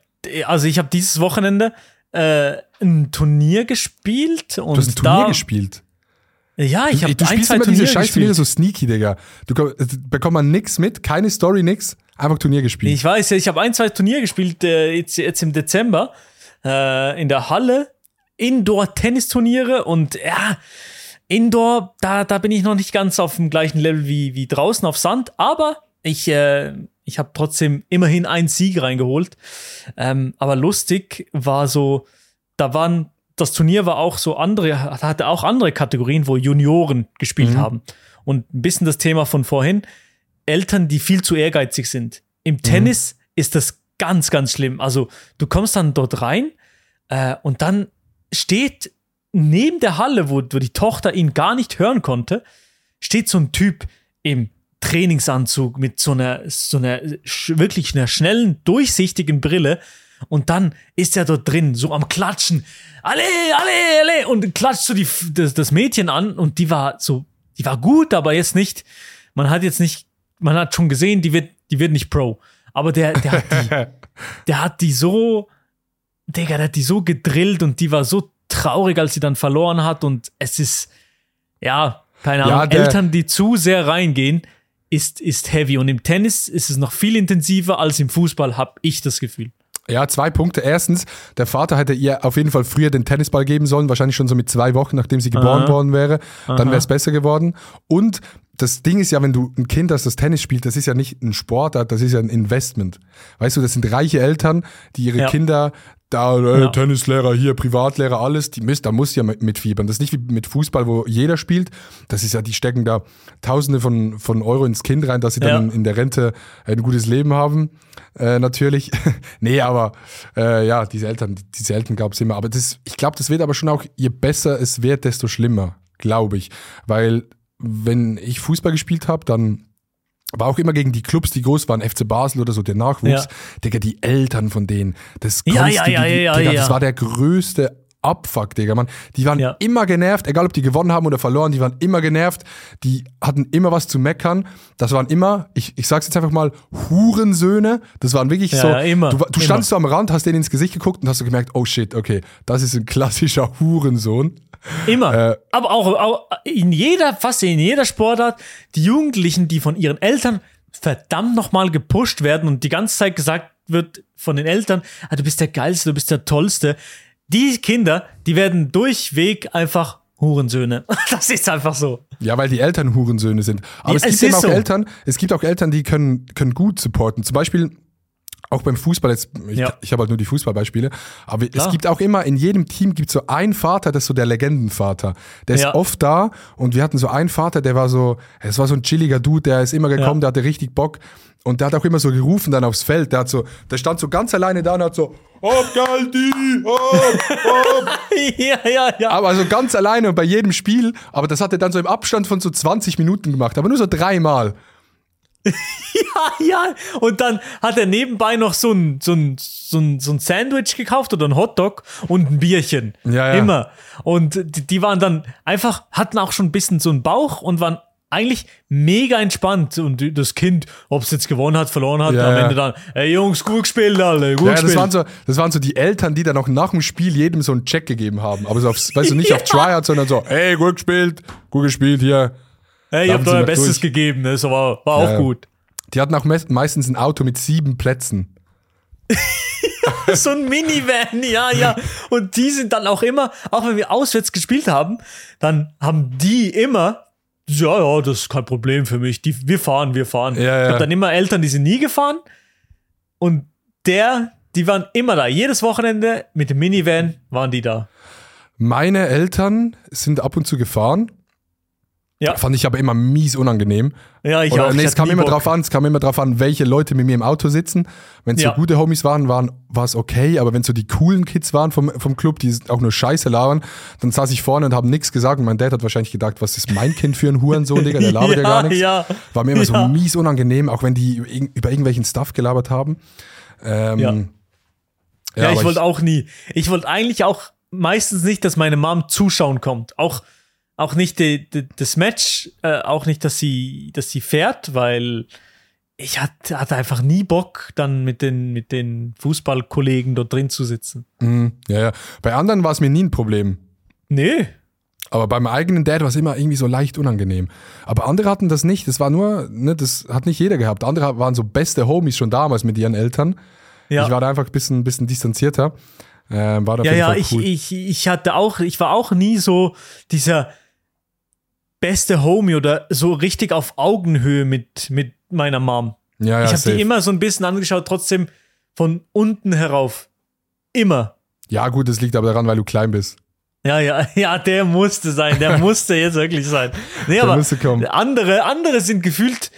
also ich habe dieses Wochenende äh, ein Turnier gespielt und Du hast ein Turnier gespielt. Ja, ich habe du ein, spielst zwei immer diese scheiß Turniere so sneaky, Digga. Du äh, bekommt man nix mit, keine Story, nix, einfach Turnier gespielt. Ich weiß ich habe ein, zwei Turniere gespielt äh, jetzt, jetzt im Dezember äh, in der Halle. Indoor-Tennisturniere und ja, Indoor, da, da bin ich noch nicht ganz auf dem gleichen Level wie, wie draußen auf Sand, aber ich, äh, ich habe trotzdem immerhin einen Sieg reingeholt. Ähm, aber lustig war so, da waren, das Turnier war auch so andere, hatte auch andere Kategorien, wo Junioren gespielt Mhm. haben. Und ein bisschen das Thema von vorhin, Eltern, die viel zu ehrgeizig sind. Im Tennis ist das ganz, ganz schlimm. Also du kommst dann dort rein äh, und dann steht neben der Halle, wo, wo die Tochter ihn gar nicht hören konnte, steht so ein Typ im Trainingsanzug mit so einer, so einer wirklich einer schnellen, durchsichtigen Brille. Und dann ist er dort drin, so am Klatschen. Alle, alle, alle. Und klatscht so die, das, das Mädchen an. Und die war so, die war gut, aber jetzt nicht, man hat jetzt nicht, man hat schon gesehen, die wird, die wird nicht Pro. Aber der, der hat die, der hat die so, Digga, der hat die so gedrillt und die war so traurig, als sie dann verloren hat. Und es ist, ja, keine Ja, Ahnung, der- Eltern, die zu sehr reingehen, ist, ist heavy. Und im Tennis ist es noch viel intensiver als im Fußball, habe ich das Gefühl. Ja, zwei Punkte. Erstens, der Vater hätte ihr auf jeden Fall früher den Tennisball geben sollen, wahrscheinlich schon so mit zwei Wochen, nachdem sie geboren Aha. worden wäre. Dann wäre es besser geworden. Und das Ding ist ja, wenn du ein Kind hast, das Tennis spielt, das ist ja nicht ein Sportart, das ist ja ein Investment. Weißt du, das sind reiche Eltern, die ihre Ja. Kinder da, äh, Ja. Tennislehrer hier, Privatlehrer, alles, die müssen, da muss ja mit, mitfiebern. Das ist nicht wie mit Fußball, wo jeder spielt. Das ist ja, die stecken da Tausende von, von Euro ins Kind rein, dass sie dann Ja. in der Rente ein gutes Leben haben. Äh, natürlich. nee, aber äh, ja, diese Eltern, diese Eltern gab es immer. Aber das, ich glaube, das wird aber schon auch, je besser es wird, desto schlimmer, glaube ich. Weil wenn ich Fußball gespielt habe, dann war auch immer gegen die Clubs, die groß waren, FC Basel oder so, der Nachwuchs. Ja. Digga, die Eltern von denen, das Ja, ja, ja, die, ja, Digga, ja. das war der größte Abfuck, Digga, Mann. Die waren Ja. immer genervt, egal ob die gewonnen haben oder verloren, die waren immer genervt, die hatten immer was zu meckern. Das waren immer, ich, ich sag's jetzt einfach mal, Hurensöhne. Das waren wirklich Ja, so, ja, immer, du, du standst so am Rand, hast denen ins Gesicht geguckt und hast so gemerkt, oh shit, okay, das ist ein klassischer Hurensohn. Immer. Äh, Aber auch, auch in jeder, fast in jeder Sportart, die Jugendlichen, die von ihren Eltern verdammt nochmal gepusht werden und die ganze Zeit gesagt wird von den Eltern, ah, du bist der Geilste, du bist der Tollste. Die Kinder, die werden durchweg einfach Hurensöhne. Das ist einfach so. Ja, weil die Eltern Hurensöhne sind. Aber Ja, es gibt es eben auch so. Eltern, es gibt auch Eltern, die können, können gut supporten. Zum Beispiel auch beim Fußball, jetzt, ich, Ja. ich habe halt nur die Fußballbeispiele, aber es Klar. gibt auch immer, in jedem Team gibt so einen Vater, das ist so der Legendenvater. Der ist Ja. oft da und wir hatten so einen Vater, der war so, es war so ein chilliger Dude, der ist immer gekommen, der hatte richtig Bock und der hat auch immer so gerufen dann aufs Feld, der hat so, der stand so ganz alleine da und hat so, Hopp, Galdi, hopp, hopp. ja, ja, ja. Aber so ganz alleine und bei jedem Spiel, aber das hat er dann so im Abstand von so 20 Minuten gemacht, aber nur so dreimal. Ja, ja. Und dann hat er nebenbei noch so ein, so ein, so ein, so ein Sandwich gekauft oder ein Hotdog und ein Bierchen. Ja, ja. Immer. Und die, die waren dann einfach, hatten auch schon ein bisschen so einen Bauch und waren eigentlich mega entspannt. Und das Kind, ob es jetzt gewonnen hat, verloren hat, Ja, am ja. Ende dann, ey Jungs, gut gespielt, alle, gut Ja, das gespielt. waren, so, das waren so die Eltern, die dann auch nach dem Spiel jedem so einen Check gegeben haben. Aber so auf, weißt du, nicht auf Tryout, sondern so, hey, gut gespielt, gut gespielt hier. Hey, ihr habt euer Bestes durch. gegeben, das war, war auch Ja, ja. gut. Die hatten auch me meistens ein Auto mit sieben Plätzen. so ein Minivan, ja, ja. Und die sind dann auch immer, auch wenn wir auswärts gespielt haben, dann haben die immer, ja, ja, das ist kein Problem für mich. Die, wir fahren, wir fahren. Ja, ja. Ich habe dann immer Eltern, die sind nie gefahren. Und der, die waren immer da. Jedes Wochenende mit dem Minivan waren die da. Meine Eltern sind ab und zu gefahren. Ja. Fand ich aber immer mies unangenehm. Ja, ich Oder, auch. nee, Ich es kam immer Bock. drauf an, es kam immer drauf an, welche Leute mit mir im Auto sitzen. Wenn es Ja. so gute Homies waren, waren war es okay, aber wenn so die coolen Kids waren vom, vom Club, die auch nur Scheiße labern, dann saß ich vorne und habe nichts gesagt und mein Dad hat wahrscheinlich gedacht, was ist mein Kind für ein Hurensohn, Digga, der labert ja, gar nichts. Ja, War mir immer Ja. so mies unangenehm, auch wenn die über irgendwelchen Stuff gelabert haben. Ähm, Ja. Ja, ich wollte auch nie. Ich wollte eigentlich auch meistens nicht, dass meine Mom zuschauen kommt. Auch, auch nicht die, die, das Match, äh, auch nicht, dass sie, dass sie fährt, weil ich hatte, hatte einfach nie Bock, dann mit den, mit den Fußballkollegen dort drin zu sitzen. Mhm, ja, ja. Bei anderen war es mir nie ein Problem. Nee. Aber beim eigenen Dad war es immer irgendwie so leicht unangenehm. Aber andere hatten das nicht. Das war nur, ne, das hat nicht jeder gehabt. Andere waren so beste Homies schon damals mit ihren Eltern. Ja. Ich war da einfach ein bisschen, bisschen distanzierter. Ähm, war Ja, ja, ich, cool. ich, ich hatte auch, ich war auch nie so dieser, beste Homie oder so richtig auf Augenhöhe mit, mit meiner Mom. Ja, ja, ich habe die immer so ein bisschen angeschaut, trotzdem von unten herauf. Immer. Ja, gut, das liegt aber daran, weil du klein bist. Ja, ja, ja, der musste sein. Der musste jetzt wirklich sein. Nee, aber musste kommen. andere, andere sind gefühlt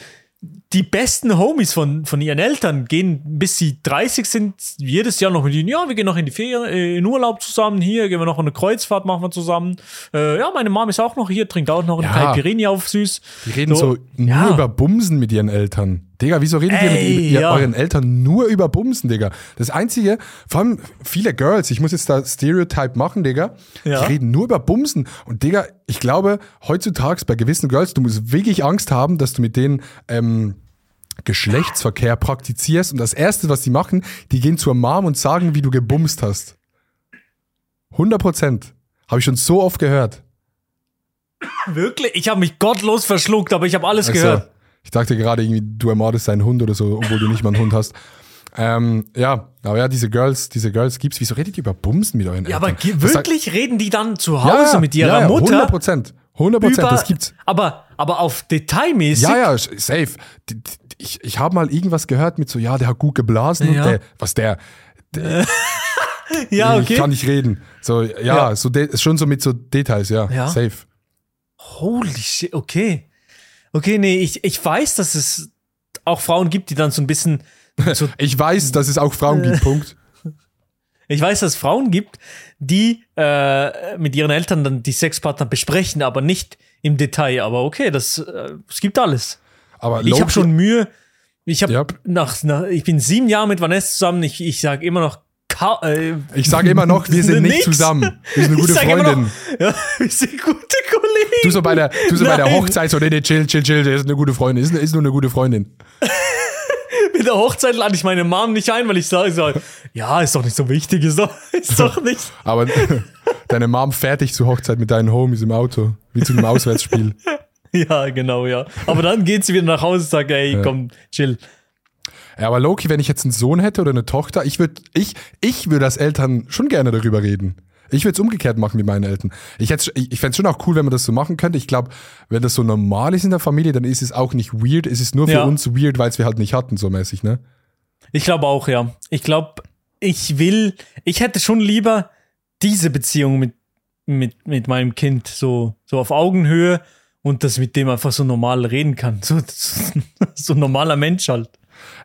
die besten Homies von, von ihren Eltern, gehen bis sie 30 sind, jedes Jahr noch mit ihnen, ja, wir gehen noch in die Ferien, äh, in Urlaub zusammen, hier gehen wir noch eine Kreuzfahrt, machen wir zusammen. Äh, ja, meine Mom ist auch noch hier, trinkt auch noch einen Ja. Caipirinha auf süß. Die reden so, nur ja. über Bumsen mit ihren Eltern. Digga, wieso redet ihr mit Ey, ihr, ja. euren Eltern nur über Bumsen, Digga? Das Einzige, vor allem viele Girls, ich muss jetzt da Stereotype machen, Digga, Ja. die reden nur über Bumsen. Und Digga, ich glaube, heutzutage bei gewissen Girls, du musst wirklich Angst haben, dass du mit denen ähm, Geschlechtsverkehr praktizierst und das Erste, was die machen, die gehen zur Mom und sagen, wie du gebumst hast. 100 Prozent. Habe ich schon so oft gehört. Wirklich? Ich habe mich gottlos verschluckt, aber ich habe alles Also, gehört. Ich dachte gerade irgendwie, du ermordest deinen Hund oder so, obwohl du nicht mal einen Hund hast. Ähm, ja, aber ja, diese Girls, diese Girls gibt's. Wieso redet ihr über Bumsen mit euren Ja, aber Eltern? Das sagt- wirklich reden die dann zu ja, Hause ja, mit ihrer ja, ja, Mutter? 100 Prozent. 100 Prozent, das gibt's. Aber, aber auf detailmäßig. Ja, ja, safe. D- d- Ich, ich habe mal irgendwas gehört mit so, ja, der hat gut geblasen. Ja. Und der, was der, ja, ich okay. kann nicht reden. So, ja, Ja. so schon so mit so Details, ja, Ja. safe. Holy shit, okay. Okay, nee, ich, ich weiß, dass es auch Frauen gibt, die dann so ein bisschen. So, Ich weiß, dass es auch Frauen gibt, Punkt. ich weiß, dass es Frauen gibt, die äh, mit ihren Eltern dann die Sexpartner besprechen, aber nicht im Detail. Aber okay, das äh, es gibt alles. Aber Ich habe schon Mühe. Ich habe Ja. nach, nach, ich bin sieben Jahre mit Vanessa zusammen. Ich, ich sage immer noch. ka- Äh, Ich sage immer noch, wir sind nicht nix. zusammen. Wir sind eine gute sag Freundin. Noch, ja, wir sind gute Kollegen. Du so bei der, du so bei der. Hochzeit so, nee, nee, chill, chill, chill, der ist eine gute Freundin, ist, ist nur eine gute Freundin. Mit der Hochzeit lade ich meine Mom nicht ein, weil ich sage, so, ja, ist doch nicht so wichtig, ist doch, ist doch nicht. Aber deine Mom fertig zur Hochzeit mit deinen Homies im Auto, wie zu einem Auswärtsspiel. Ja, genau, ja. Aber dann geht sie wieder nach Hause und sagt, ey, komm, chill. Ja, aber Loki, wenn ich jetzt einen Sohn hätte oder eine Tochter, ich würde ich, ich würde als Eltern schon gerne darüber reden. Ich würde es umgekehrt machen mit meinen Eltern. Ich, hätt's- ich, ich fände es schon auch cool, wenn man das so machen könnte. Ich glaube, wenn das so normal ist in der Familie, dann ist es auch nicht weird. Es ist nur für Ja. uns weird, weil es wir halt nicht hatten, so mäßig, ne? Ich glaube auch, ja. Ich glaube, ich will, ich hätte schon lieber diese Beziehung mit, mit, mit meinem Kind, so, so auf Augenhöhe und das mit dem einfach so normal reden kann. So, so ein normaler Mensch halt.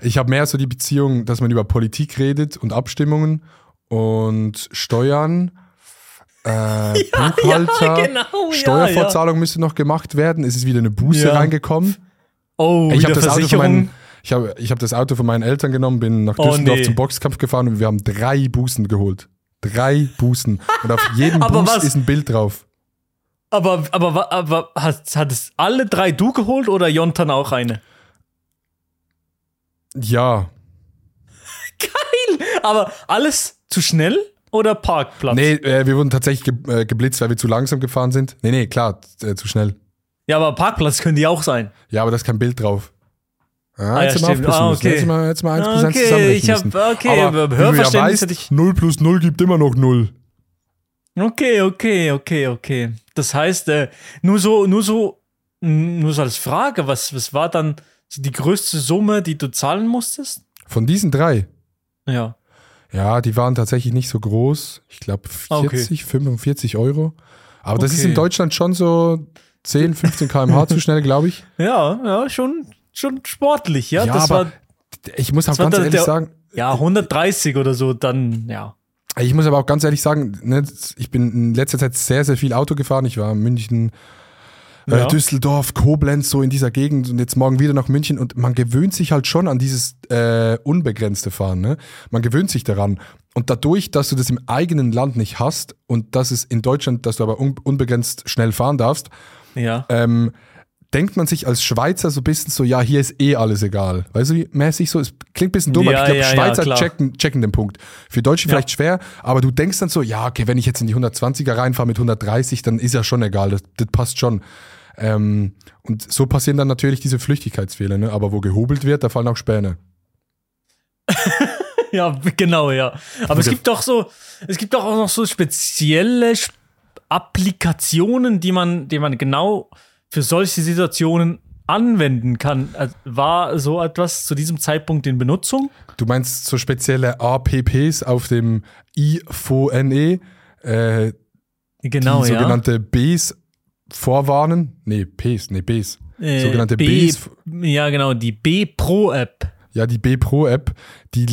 Ich habe mehr so die Beziehung, dass man über Politik redet und Abstimmungen und Steuern. Äh, Buchhalter, genau, ja, Steuervorzahlung müsste noch gemacht werden. Es ist wieder eine Buße Ja. reingekommen. Oh, Ich habe das, Auto von meinen- ich hab, ich hab das Auto von meinen Eltern genommen, bin nach Oh, Düsseldorf nee. zum Boxkampf gefahren und wir haben drei Bußen geholt. Drei Bußen. Und auf jedem Buß was- ist ein Bild drauf. Aber, aber, aber hat, hat es alle drei du geholt oder Jontan auch eine? Ja. Aber alles zu schnell oder Parkplatz? Nee, äh, wir wurden tatsächlich ge äh, geblitzt, weil wir zu langsam gefahren sind. Nee, nee, klar, äh, zu schnell. Ja, aber Parkplatz können die auch sein. Ja, aber da ist kein Bild drauf. Ah, Ah, ja, jetzt mal stimmt. aufpassen Ah, müssen. okay. Jetzt mal, jetzt mal eins Ah, plus eins okay, zusammenrechnen ich hab- müssen. okay, aber aber ja Hörverständnis hätte ich- 0 plus 0 gibt immer noch 0. Okay, okay, okay, okay. Das heißt, äh, nur so, nur so, nur so als Frage, was, was war dann die größte Summe, die du zahlen musstest? Von diesen drei, Ja. ja, die waren tatsächlich nicht so groß. Ich glaube Ah, okay. 40, 45 Euro. Aber das ist Okay. in Deutschland schon so 10, 15 km/h zu schnell, glaube ich. Ja, ja, schon, schon sportlich, ja. Ja, das aber war, ich muss auch war ganz ehrlich der- sagen, ja, 130 oder so, dann, ja. Ich muss aber auch ganz ehrlich sagen, ne, ich bin in letzter Zeit sehr, sehr viel Auto gefahren. Ich war in München, äh, Ja. Düsseldorf, Koblenz, so in dieser Gegend und jetzt morgen wieder nach München und man gewöhnt sich halt schon an dieses äh, unbegrenzte Fahren. Ne? Man gewöhnt sich daran. Und dadurch, dass du das im eigenen Land nicht hast und dass es in Deutschland, dass du aber un unbegrenzt schnell fahren darfst, Ja. ähm, denkt man sich als Schweizer so ein bisschen so, ja, hier ist eh alles egal. Weißt du, wie mäßig so? Es klingt ein bisschen dumm, Ja, aber ich glaube, ja, ja, Schweizer klar. checken, checken den Punkt. Für Deutsche Ja. vielleicht schwer, aber du denkst dann so, ja, okay, wenn ich jetzt in die 120er reinfahre mit 130, dann ist ja schon egal, das, das passt schon. Ähm, und so passieren dann natürlich diese Flüchtigkeitsfehler, ne? aber wo gehobelt wird, da fallen auch Späne. Ja, genau, ja. Aber es gibt doch so, es gibt doch auch noch so spezielle Sp- Applikationen, die man, die man genau für solche Situationen anwenden kann. Also war so etwas zu diesem Zeitpunkt in Benutzung? Du meinst so spezielle APPs auf dem IFONE, äh, Genau, die ja. sogenannte Bs vorwarnen? Nee, Ps, nee, Bs. Äh, sogenannte B, Bs. Ja, genau, die B-Pro-App. Ja, die B Pro App, die,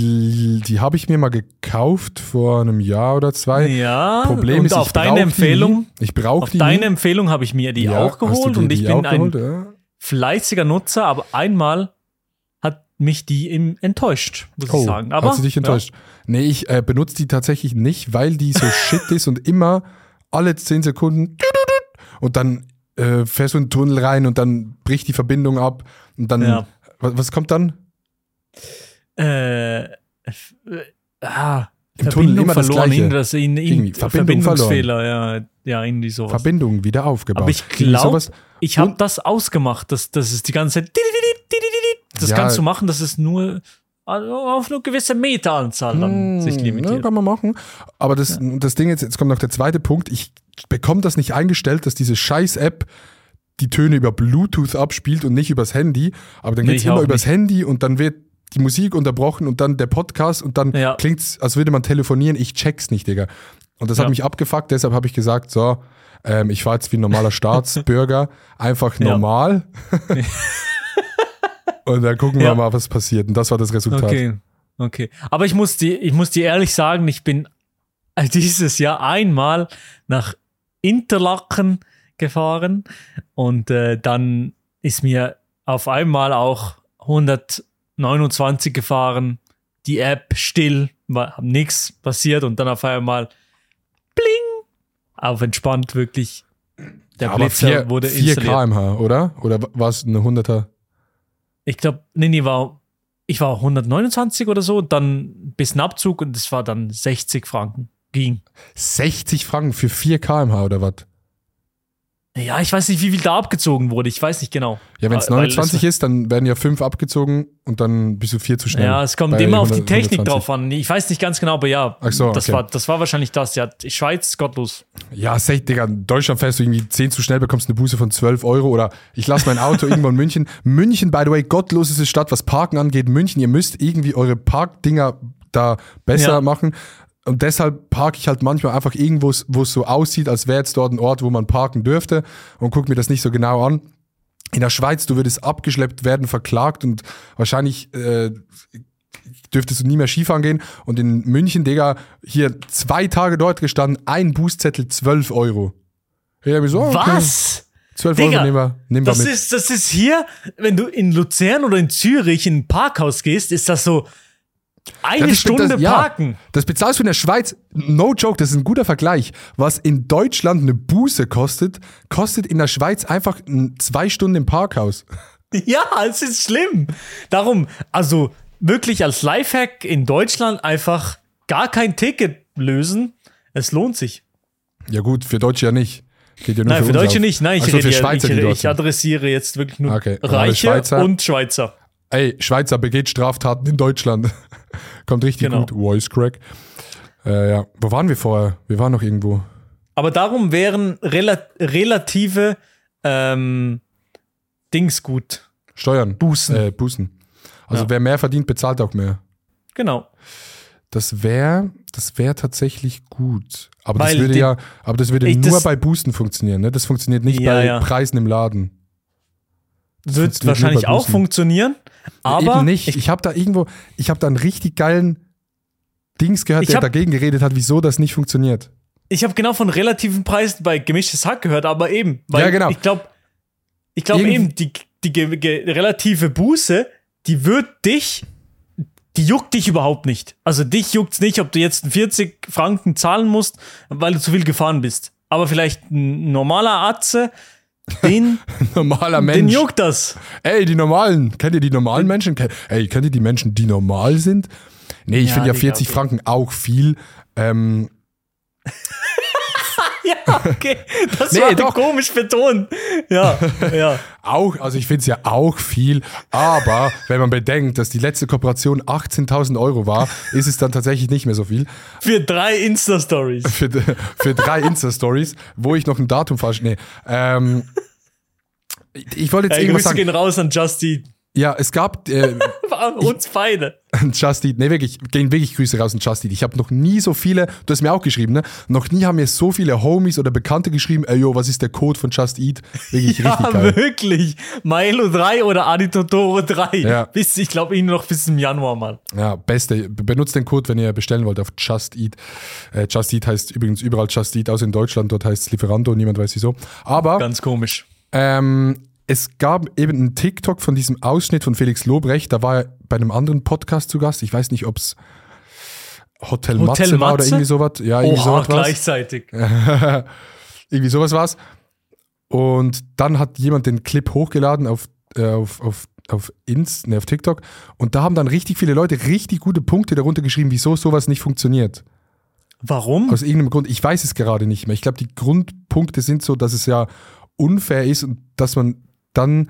die habe ich mir mal gekauft vor einem Jahr oder zwei. Ja, Problem und ist, auf ich deine die Empfehlung, nie. Ich brauche auf die deine nie. Empfehlung habe ich mir die Ja, auch geholt und ich die bin auch ein geholt? Ja. fleißiger Nutzer, aber einmal hat mich die im enttäuscht, muss ich sagen. Aber, Oh, hat sie dich enttäuscht? Nee, ich äh, benutze die tatsächlich nicht, weil die so shit ist und immer alle 10 Sekunden und dann äh, fährst du in den Tunnel rein und dann bricht die Verbindung ab und dann, Ja. was, was kommt dann? Ja. Äh, äh, ah, Im Tunnel Verbindung immer das verloren, Gleiche. irgendwie das in, in, Irgendwie, Verbindung Verbindungsfehler, ja, ja, irgendwie sowas. Verbindung wieder aufgebaut. Aber ich glaube, ich habe das ausgemacht, dass das ist die ganze Zeit. Das Ja. kannst du machen, dass es nur also auf eine gewisse Meteranzahl dann sich Hm, limitiert. Ja, kann man machen. Aber das, das Ding jetzt, jetzt kommt noch der zweite Punkt. Ich bekomme das nicht eingestellt, dass diese Scheiß-App die Töne über Bluetooth abspielt und nicht übers Handy. Aber dann Nee, geht's ich immer übers Handy und dann wird die Musik unterbrochen und dann der Podcast und dann Ja. klingt's, als würde man telefonieren. Ich check's nicht, Digga. Und das Ja. hat mich abgefuckt, deshalb habe ich gesagt, so, ähm, ich fahre jetzt wie ein normaler Staatsbürger, einfach normal. und dann gucken wir mal, was passiert. Und das war das Resultat. Okay, okay. Aber ich muss dir, ich muss dir ehrlich sagen, ich bin dieses Jahr einmal nach Interlaken gefahren und äh, dann ist mir auf einmal auch 129 gefahren, die App still, war nichts passiert und dann auf einmal bling, auf entspannt wirklich. Der Aber Blitzer 4, wurde 4 installiert. kmh, oder? Oder war es eine 100er? Ich glaube, nee, nee, war, ich war 129 oder so, dann bis ein Abzug und es war dann 60 Franken. Ging. 60 Franken für 4 kmh oder was? Ja, ich weiß nicht, wie viel da abgezogen wurde. Ich weiß nicht genau. Ja, wenn es Weil- weil 29 ist, dann werden ja 5 abgezogen und dann bist du 4 zu schnell. Ja, es kommt immer auf die 100 Technik 120. drauf an. Ich weiß nicht ganz genau, aber ja, Ach so, das, okay. war, das war wahrscheinlich das. Ja, Schweiz, gottlos. Ja, safe, Digga. In Deutschland fährst du irgendwie 10 zu schnell, bekommst eine Buße von 12 Euro oder ich lasse mein Auto irgendwo in München. München, by the way, gottloseste Stadt, was Parken angeht. München, ihr müsst irgendwie eure Parkdinger da besser Ja. machen. Und deshalb parke ich halt manchmal einfach irgendwo, wo es so aussieht, als wäre jetzt dort ein Ort, wo man parken dürfte und gucke mir das nicht so genau an. In der Schweiz, du würdest abgeschleppt werden, verklagt und wahrscheinlich äh, dürftest du nie mehr Skifahren gehen. Und in München, Digga, hier zwei Tage dort gestanden, ein Bußzettel, 12 Euro. Ich hab mir so, okay, Was? 12 Digga, Euro nehmen wir, nehmen wir Das mit. ist, das ist hier, wenn du in Luzern oder in Zürich in ein Parkhaus gehst, ist das so eine das- Stunde das, ja, parken. Das bezahlst du in der Schweiz, no joke, das ist ein guter Vergleich. Was in Deutschland eine Buße kostet, kostet in der Schweiz einfach zwei Stunden im Parkhaus. Ja, es ist schlimm. Darum, also wirklich als Lifehack in Deutschland einfach gar kein Ticket lösen. Es lohnt sich. Ja gut, für Deutsche ja nicht. Geht ja nur Nein, für uns Deutsche auf. nicht. Nein, ich, Ach so, rede für ja- Schweizer, ich, ich sind. adressiere jetzt wirklich nur Okay, Reiche Schweizer. und Schweizer. Ey, Schweizer begeht Straftaten in Deutschland. Kommt richtig Genau. gut. Voice Crack. Äh, ja. Wo waren wir vorher? Wir waren noch irgendwo. Aber darum wären rela relative ähm, Dings gut. Steuern. Bußen. Äh, Bußen. Also Ja. wer mehr verdient, bezahlt auch mehr. Genau. Das wäre das wär tatsächlich gut. Aber Weil das würde ja, aber das würde Ich- nur das- bei Bußen funktionieren. Ne? Das funktioniert nicht Ja, bei ja. Preisen im Laden. Wird nur wahrscheinlich auch funktionieren. Aber Eben nicht. ich Ich, habe da irgendwo, ich habe da einen richtig geilen Dings gehört, der hab- dagegen geredet hat, wieso das nicht funktioniert. Ich habe genau von relativen Preisen bei gemischtes Hack gehört, aber eben, weil Ja, genau. ich glaube, ich glaube eben, die, die ge relative Buße, die wird dich, die juckt dich überhaupt nicht. Also dich juckt's nicht, ob du jetzt 40 Franken zahlen musst, weil du zu viel gefahren bist. Aber vielleicht ein normaler Atze, den, Normaler den Mensch. juckt das. Ey, die normalen. Kennt ihr die normalen Menschen? Ey, kennt ihr die Menschen, die normal sind? Nee, ich Ja, finde ja Digga, 40 okay. Franken auch viel. Ähm, Ja, okay. Das Nee, war doch. komisch betont. Ja, ja. auch, also ich finde es ja auch viel, aber wenn man bedenkt, dass die letzte Kooperation 18.000 Euro war, ist es dann tatsächlich nicht mehr so viel. Für drei Insta-Stories. Für, für drei Insta-Stories, wo ich noch ein Datum falsch. Nee. Ähm, Ich wollte jetzt Ey, irgendwas sagen. gehen raus an Justy. Ja, es gab äh, Uns beide. Just Eat, nee, wirklich, gehen wirklich Grüße raus an Just Eat. Ich habe noch nie so viele, du hast mir auch geschrieben, ne? Noch nie haben mir so viele Homies oder Bekannte geschrieben, ey, yo, was ist der Code von Just Eat? Wirklich Ja, richtig geil. wirklich. Milo 3 oder Adi Totoro 3. Ja. Bis, ich glaube, ihn noch bis im Januar mal. Ja, beste. Benutzt den Code, wenn ihr bestellen wollt auf Just Eat. Äh, Just Eat heißt übrigens überall Just Eat, außer in Deutschland, dort heißt es Lieferando, niemand weiß wieso. Aber Ganz komisch. Ähm, es gab eben einen TikTok von diesem Ausschnitt von Felix Lobrecht, da war er bei einem anderen Podcast zu Gast. Ich weiß nicht, ob es Hotel, Hotel Matze war oder Matze? irgendwie sowas. Ja, irgendwie Oha, sowas gleichzeitig. Irgendwie sowas war's. Und dann hat jemand den Clip hochgeladen auf, äh, auf, auf, auf Inst, ne, auf TikTok. Und da haben dann richtig viele Leute richtig gute Punkte darunter geschrieben, wieso sowas nicht funktioniert. Warum? Aus irgendeinem Grund. Ich weiß es gerade nicht mehr. Ich glaube, die Grundpunkte sind so, dass es ja unfair ist und dass man dann,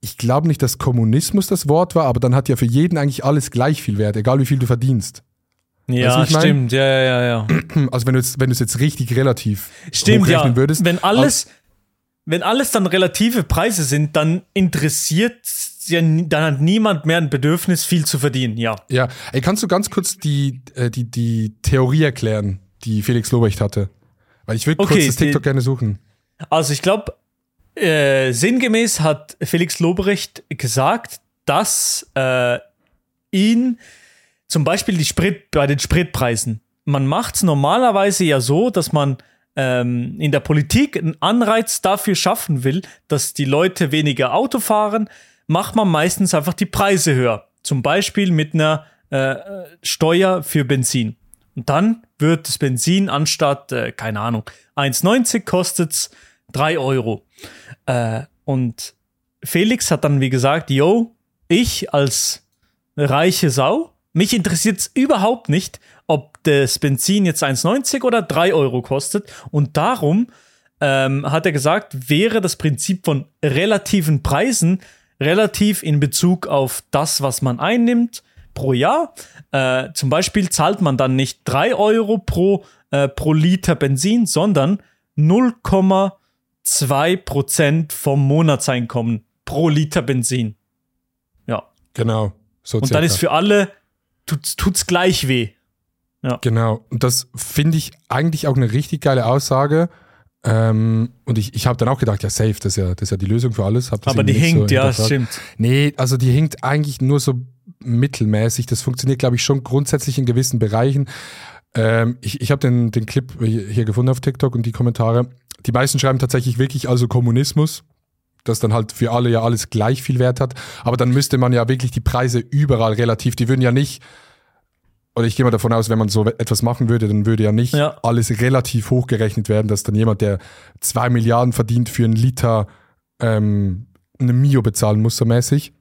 ich glaube nicht, dass Kommunismus das Wort war, aber dann hat ja für jeden eigentlich alles gleich viel Wert, egal wie viel du verdienst. Weißt du, ja, ich mein? stimmt. Ja, ja, ja, ja. Also wenn du jetzt, wenn du es jetzt richtig relativ Stimmt, ja. hochrechnen würdest. wenn alles, wenn alles dann relative Preise sind, dann interessiert ja, dann hat niemand mehr ein Bedürfnis, viel zu verdienen. Ja. Ja, ey, kannst du ganz kurz die, äh, die, die Theorie erklären, die Felix Lobrecht hatte? Weil ich würde Okay, kurz das die- TikTok gerne suchen. Also ich glaube, äh, sinngemäß hat Felix Lobrecht gesagt, dass äh, ihn zum Beispiel die Sprit, bei den Spritpreisen, man macht es normalerweise ja so, dass man ähm, in der Politik einen Anreiz dafür schaffen will, dass die Leute weniger Auto fahren, macht man meistens einfach die Preise höher. Zum Beispiel mit einer äh, Steuer für Benzin. Und dann wird das Benzin anstatt, äh, keine Ahnung, 1,90 kostet es drei Euro. Äh, und Felix hat dann, wie gesagt, yo, ich als reiche Sau, mich interessiert es überhaupt nicht, ob das Benzin jetzt 1,90 oder 3 Euro kostet. Und darum ähm, hat er gesagt, wäre das Prinzip von relativen Preisen relativ in Bezug auf das, was man einnimmt pro Jahr. Äh, zum Beispiel zahlt man dann nicht 3 Euro pro, äh, pro Liter Benzin, sondern 0,3. 2% vom Monatseinkommen pro Liter Benzin. Ja. Genau. So und dann ist für alle, tut, tut's gleich weh. Ja. Genau. Und das finde ich eigentlich auch eine richtig geile Aussage. Ähm, und ich, ich habe dann auch gedacht, ja, safe, das ist ja, das ist ja die Lösung für alles. Aber die hinkt, so ja, stimmt. Nee, also die hinkt eigentlich nur so mittelmäßig. Das funktioniert, glaube ich, schon grundsätzlich in gewissen Bereichen. Ähm, ich ich habe den, den Clip hier gefunden auf TikTok und die Kommentare. Die meisten schreiben tatsächlich wirklich also Kommunismus, das dann halt für alle ja alles gleich viel Wert hat. Aber dann müsste man ja wirklich die Preise überall relativ, die würden ja nicht, oder ich gehe mal davon aus, wenn man so etwas machen würde, dann würde ja nicht Ja. alles relativ hochgerechnet werden, dass dann jemand, der zwei Milliarden verdient, für einen Liter ähm, eine Mio bezahlen muss, so mäßig.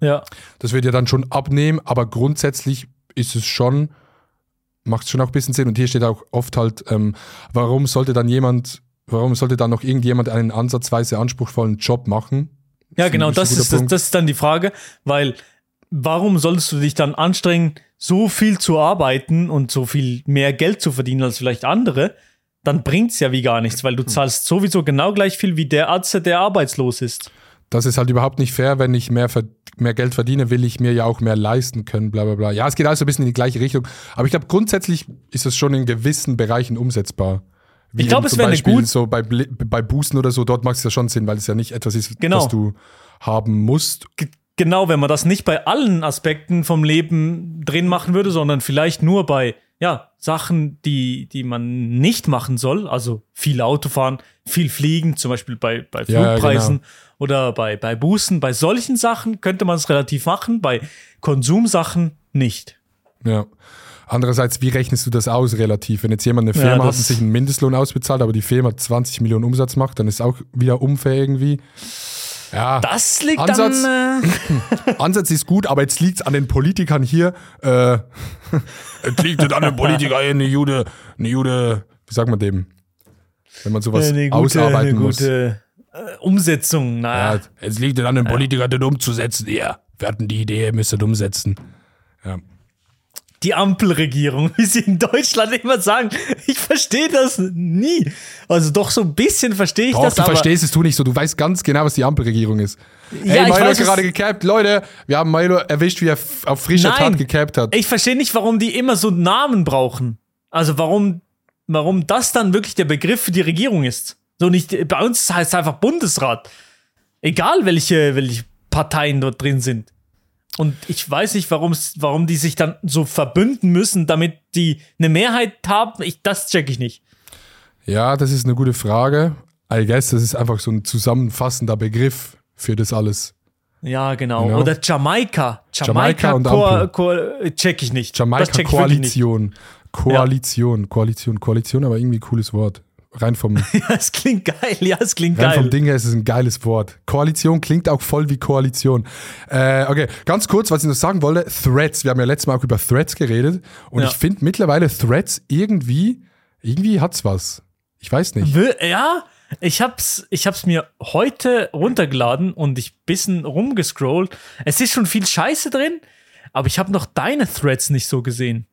Ja. Das wird ja dann schon abnehmen, aber grundsätzlich ist es schon, macht es schon auch ein bisschen Sinn. Und hier steht auch oft halt, ähm, warum sollte dann jemand, warum sollte dann noch irgendjemand einen ansatzweise anspruchsvollen Job machen? Ja, genau, das ist, das, das ist dann die Frage, weil warum solltest du dich dann anstrengen, so viel zu arbeiten und so viel mehr Geld zu verdienen als vielleicht andere? Dann bringt's ja wie gar nichts, Hm. weil du zahlst sowieso genau gleich viel wie der Arzt, der arbeitslos ist. Das ist halt überhaupt nicht fair, wenn ich mehr, mehr Geld verdiene, will ich mir ja auch mehr leisten können, bla bla bla. Ja, es geht also ein bisschen in die gleiche Richtung. Aber ich glaube, grundsätzlich ist es schon in gewissen Bereichen umsetzbar. Wie Ich glaub, eben es wäre eine Beispiel gut- So bei, bei Boosten oder so, dort macht es ja schon Sinn, weil es ja nicht etwas ist, Genau. das du haben musst. G genau, wenn man das nicht bei allen Aspekten vom Leben drin machen würde, sondern vielleicht nur bei ja, Sachen, die, die man nicht machen soll, also viel Autofahren, viel Fliegen, zum Beispiel bei, bei Ja, Flugpreisen genau. oder bei, bei Bußen, bei solchen Sachen könnte man es relativ machen, bei Konsumsachen nicht. Ja. Andererseits, wie rechnest du das aus relativ? Wenn jetzt jemand eine Ja, Firma hat und sich einen Mindestlohn ausbezahlt, aber die Firma 20 Millionen Umsatz macht, dann ist auch wieder unfair irgendwie. Ja, Das liegt Ansatz- dann. Äh, Ansatz ist gut, aber jetzt liegt es an den Politikern hier. Äh, es liegt an den Politikern, eine Jude, eine Jude, wie sagt man dem? Wenn man sowas eine gute, ausarbeiten eine muss. gute äh, Umsetzung. Naja. Ja, es liegt an den Politikern, das umzusetzen. Ja, wir hatten die Idee, ihr müsst das umsetzen. Ja. Die Ampelregierung, wie sie in Deutschland immer sagen. Ich verstehe das nie. Also doch so ein bisschen verstehe ich Doch, das, du aber verstehst es du nicht so. Du weißt ganz genau, was die Ampelregierung ist. Ja, Ey, ich Milo weiß gerade gecapt. Leute, wir haben Milo erwischt, wie er auf frischer Nein. Tat gecapt hat. ich verstehe nicht, warum die immer so Namen brauchen. Also warum, warum das dann wirklich der Begriff für die Regierung ist. So nicht, bei uns heißt es einfach Bundesrat. Egal welche, welche Parteien dort drin sind. Und ich weiß nicht, warum's, warum die sich dann so verbünden müssen, damit die eine Mehrheit haben. Ich, das check ich nicht. Ja, das ist eine gute Frage. I guess, das ist einfach so ein zusammenfassender Begriff für das alles. Ja, genau. Genau. Oder Jamaika. Jamaika und Ko- check ich nicht. Jamaika-Koalition. Koalition, Koalition, Koalition, aber irgendwie ein cooles Wort. Rein vom, Ja, es klingt geil. Ja, es klingt rein geil. vom Ding her ist es ein geiles Wort. Koalition klingt auch voll wie Koalition. Äh, okay, ganz kurz, was ich noch sagen wollte: Threads. Wir haben ja letztes Mal auch über Threads geredet. Und Ja. ich finde mittlerweile Threads irgendwie, irgendwie hat's was. Ich weiß nicht. Ja, ich hab's, ich hab's mir heute runtergeladen und ich bisschen rumgescrollt. Es ist schon viel Scheiße drin, aber ich habe noch deine Threads nicht so gesehen.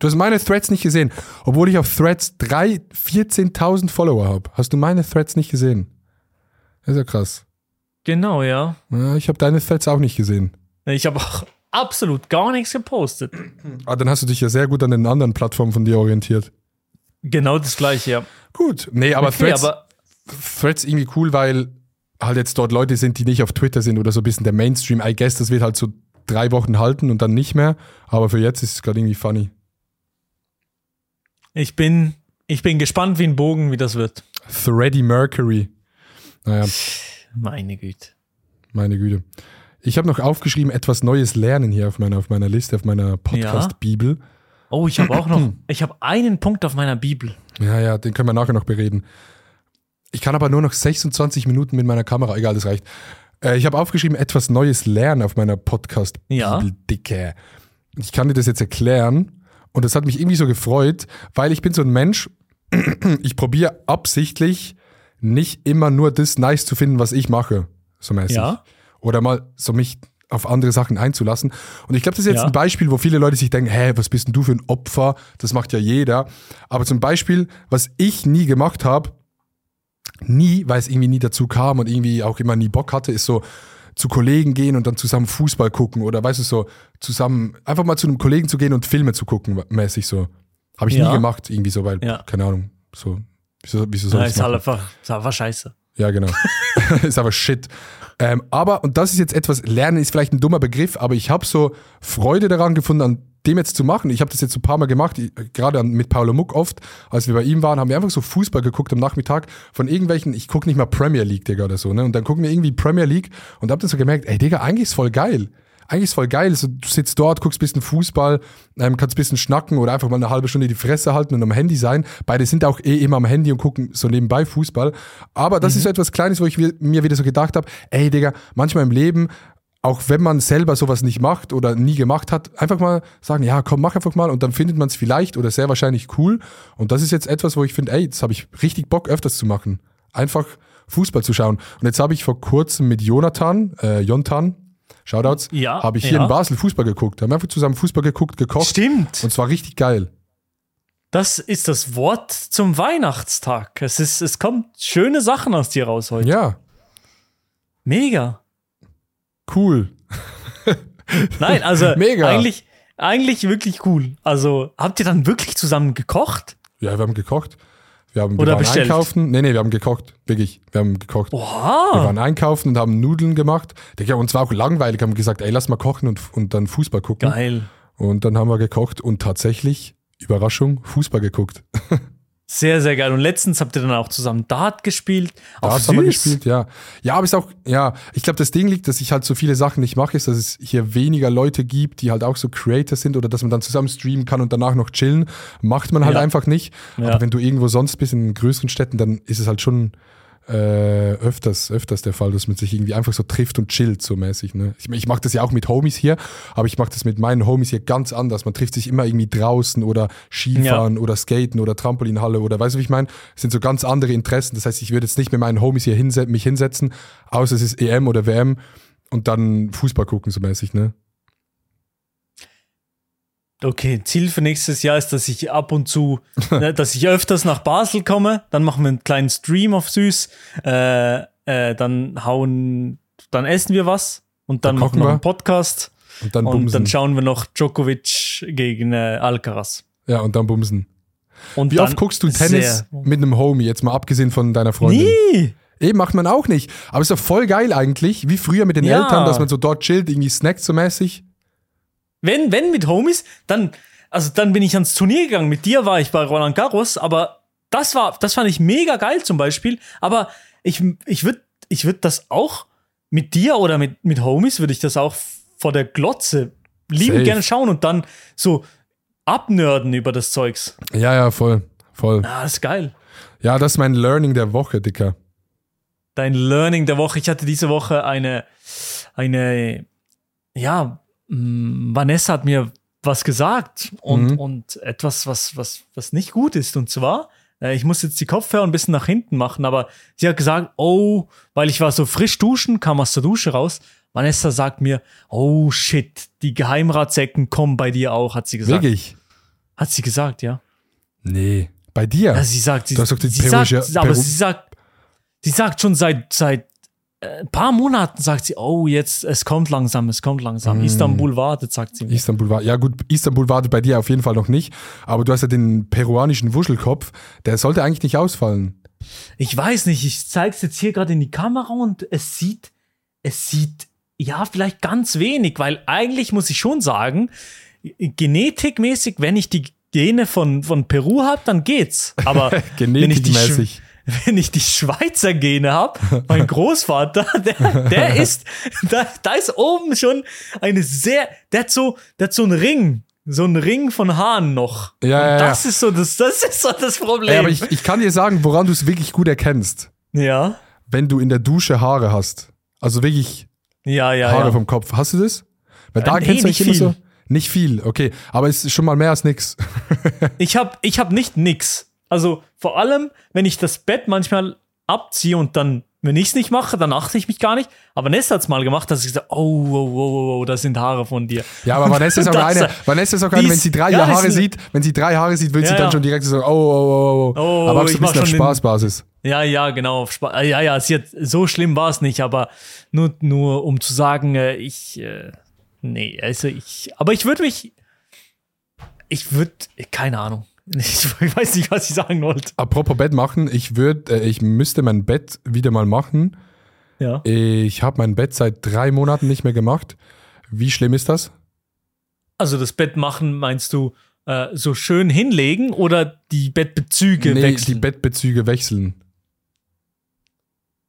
Du hast meine Threads nicht gesehen, obwohl ich auf Threads drei- 14.000 Follower habe. Hast du meine Threads nicht gesehen? Das ist ja krass. Genau, ja. Ja, ich habe deine Threads auch nicht gesehen. Ich habe auch absolut gar nichts gepostet. Ah, dann hast du dich ja sehr gut an den anderen Plattformen von dir orientiert. Genau das gleiche, ja. Gut. Nee, aber Okay, Threads, aber Threads irgendwie cool, weil halt jetzt dort Leute sind, die nicht auf Twitter sind oder so ein bisschen der Mainstream. I guess, das wird halt so drei Wochen halten und dann nicht mehr. Aber für jetzt ist es gerade irgendwie funny. Ich bin, ich bin gespannt wie ein Bogen, wie das wird. Thready Mercury. Naja, Meine Güte. meine Güte. Ich habe noch aufgeschrieben, etwas Neues lernen hier auf meiner, auf meiner Liste, auf meiner Podcast-Bibel. Oh, ich habe auch noch, ich habe einen Punkt auf meiner Bibel. Ja, ja, den können wir nachher noch bereden. Ich kann aber nur noch 26 Minuten mit meiner Kamera, egal, das reicht. Äh, ich habe aufgeschrieben, etwas Neues lernen auf meiner Podcast-Bibel, Ja. Dicke. Ich kann dir das jetzt erklären und das hat mich irgendwie so gefreut, weil ich bin so ein Mensch, ich probiere absichtlich nicht immer nur das nice zu finden, was ich mache, so mäßig. Ja. Oder mal so mich auf andere Sachen einzulassen. Und ich glaube, das ist jetzt Ja. ein Beispiel, wo viele Leute sich denken, hä, was bist denn du für ein Opfer? Das macht ja jeder. Aber zum Beispiel, was ich nie gemacht habe, nie, weil es irgendwie nie dazu kam und irgendwie auch immer nie Bock hatte, ist so zu Kollegen gehen und dann zusammen Fußball gucken oder weißt du so, zusammen einfach mal zu einem Kollegen zu gehen und Filme zu gucken, mäßig so. Habe ich Ja. nie gemacht, irgendwie so, weil, Ja. keine Ahnung, so, wieso, wieso soll Ja, ich ist halt einfach, ist einfach scheiße. ja, genau. ist aber shit. Ähm, aber, und das ist jetzt etwas, Lernen ist vielleicht ein dummer Begriff, aber ich habe so Freude daran gefunden, an dem jetzt zu machen. Ich habe das jetzt so ein paar Mal gemacht, ich- gerade mit Paulo Muck oft, als wir bei ihm waren, haben wir einfach so Fußball geguckt am Nachmittag von irgendwelchen, ich gucke nicht mal Premier League, Digga, oder so, ne? Und dann gucken wir irgendwie Premier League und hab dann so gemerkt, ey, Digga, eigentlich ist voll geil. Eigentlich ist voll geil. So, du sitzt dort, guckst ein bisschen Fußball, ähm, kannst ein bisschen schnacken oder einfach mal eine halbe Stunde die Fresse halten und am Handy sein. Beide sind auch eh immer am Handy und gucken so nebenbei Fußball. Aber das ist so etwas Kleines, wo ich mir wieder so gedacht habe, ey Digga, manchmal im Leben, auch wenn man selber sowas nicht macht oder nie gemacht hat, einfach mal sagen, ja, komm, mach einfach mal und dann findet man es vielleicht oder sehr wahrscheinlich cool. Und das ist jetzt etwas, wo ich finde, ey, das habe ich richtig Bock öfters zu machen. Einfach Fußball zu schauen. Und jetzt habe ich vor kurzem mit Jonathan, äh, Jontan, Shoutouts, Ja, habe ich hier ja. in Basel Fußball geguckt. Haben einfach zusammen Fußball geguckt, gekocht. Stimmt. Und zwar richtig geil. Das ist das Wort zum Weihnachtstag. Es, ist, es kommt schöne Sachen aus dir raus heute. Ja, Mega. cool. Nein, also Mega. eigentlich, eigentlich wirklich cool. Also habt ihr dann wirklich zusammen gekocht? Ja, wir haben gekocht. Wir haben wir Oder waren bestellt. einkaufen. Nee, nee, wir haben gekocht. Wirklich. Wir haben gekocht. Wir Oha. waren einkaufen und haben Nudeln gemacht. Digga, uns war auch langweilig, haben gesagt, ey, lass mal kochen und, und dann Fußball gucken. Geil. Und dann haben wir gekocht und tatsächlich, Überraschung, Fußball geguckt. Sehr, sehr geil. Und letztens habt ihr dann auch zusammen Dart gespielt. Auf Darts haben wir süß. gespielt, ja. Ja, aber ist auch, ja, ich glaube, das Ding liegt, dass ich halt so viele Sachen nicht mache, ist, dass es hier weniger Leute gibt, die halt auch so Creator sind oder dass man dann zusammen streamen kann und danach noch chillen. Macht man halt Ja. einfach nicht. Ja. Aber wenn du irgendwo sonst bist in größeren Städten, dann ist es halt schon äh, öfters, öfters der Fall, dass man sich irgendwie einfach so trifft und chillt, so mäßig. Ne? Ich, ich mache das ja auch mit Homies hier, aber ich mache das mit meinen Homies hier ganz anders. Man trifft sich immer irgendwie draußen oder Skifahren oder Skaten oder Trampolinhalle oder weißt du, wie ich meine? Es sind so ganz andere Interessen. Das heißt, ich würde jetzt nicht mit meinen Homies hier hinse mich hinsetzen, außer es ist EM oder WM und dann Fußball gucken, so mäßig, ne? Okay, Ziel für nächstes Jahr ist, dass ich ab und zu, ne, dass ich öfters nach Basel komme. Dann machen wir einen kleinen Stream auf Süß. Äh, äh, dann hauen, dann essen wir was und dann, Dann machen wir wir. einen Podcast. Und dann Und bumsen. dann schauen wir noch Djokovic gegen äh, Alcaraz. ja, und dann bumsen. Und Wie oft guckst du Tennis mit einem Homie, jetzt mal abgesehen von deiner Freundin? Nie! Eben macht man auch nicht. Aber ist doch voll geil eigentlich, wie früher mit den Ja. Eltern, dass man so dort chillt, irgendwie snackt so mäßig. Wenn, wenn mit Homies, dann, also dann bin ich ans Turnier gegangen. Mit dir war ich bei Roland Garros, aber das war, das fand ich mega geil zum Beispiel. Aber ich, ich würde, ich würde das auch mit dir oder mit, mit Homies würde ich das auch vor der Glotze lieben Safe. gerne schauen und dann so abnörden über das Zeugs. Ja, ja, voll. Voll. Ah, das ist geil. Ja, das ist mein Learning der Woche, Dicker. Dein Learning der Woche. Ich hatte diese Woche eine, eine, ja, Vanessa hat mir was gesagt und, Mhm. und etwas, was, was, was nicht gut ist. Und zwar, äh, ich muss jetzt die Kopfhörer ein bisschen nach hinten machen, aber sie hat gesagt, oh, weil ich war so frisch duschen, kam aus der Dusche raus. Vanessa sagt mir, oh shit, die Geheimratsecken kommen bei dir auch, hat sie gesagt. Wirklich? Hat sie gesagt, ja. Nee. Bei dir? Ja, sie sagt, sie, sie sagt, aber Peru- sie sagt, sie sagt schon seit, seit ein paar Monaten, sagt sie, oh, jetzt, es kommt langsam, es kommt langsam. Mm. Istanbul wartet, sagt sie mir. Istanbul war. Ja, gut, Istanbul wartet bei dir auf jeden Fall noch nicht. Aber du hast ja den peruanischen Wuschelkopf. Der sollte eigentlich nicht ausfallen. Ich weiß nicht, ich zeige es jetzt hier gerade in die Kamera und es sieht, es sieht, ja, vielleicht ganz wenig, weil eigentlich muss ich schon sagen, genetikmäßig, wenn ich die Gene von, von Peru habe, dann geht's. Aber Genetikmäßig. wenn ich die Schweizer Gene habe, mein Großvater, der, der ist, da, da ist oben schon eine sehr, der hat so, der hat so einen Ring, so einen Ring von Haaren noch. Ja, ja, ja. das ist so das, das ist so das Problem. Ey, aber ich, ich kann dir sagen, woran du es wirklich gut erkennst. ja, Wenn du in der Dusche Haare hast. Also wirklich ja, ja, Haare ja. vom Kopf. Hast du das? Weil da Äh, nee, kennst du nicht viel. so. Nicht viel, okay. Aber es ist schon mal mehr als nix. Ich habe ich hab nicht nix. Also vor allem, wenn ich das Bett manchmal abziehe und dann, wenn ich es nicht mache, dann achte ich mich gar nicht. Aber Nessa hat es mal gemacht, dass ich gesagt oh, oh, oh, oh, oh, das sind Haare von dir. Ja, aber Vanessa ist auch eine, Vanessa ist auch eine, wenn sie drei ja, Haare sieht, wenn sie drei Haare sieht, will sie Ja, dann ja. schon direkt so, oh, oh, oh, oh, Oh, aber auch so ein bisschen auf Spaßbasis. Ja, ja, genau. auf Spa- Ja, ja, sie hat, so schlimm war es nicht, aber nur, nur um zu sagen, äh, ich, äh, nee, also ich, aber ich würde mich, ich würde, keine Ahnung. Ich weiß nicht, was ich sagen wollte. Apropos Bett machen, ich würde, äh, ich müsste mein Bett wieder mal machen. Ja. Ich habe mein Bett seit drei Monaten nicht mehr gemacht. Wie schlimm ist das? Also das Bett machen, meinst du, äh, so schön hinlegen oder die Bettbezüge nee, wechseln? die Bettbezüge wechseln.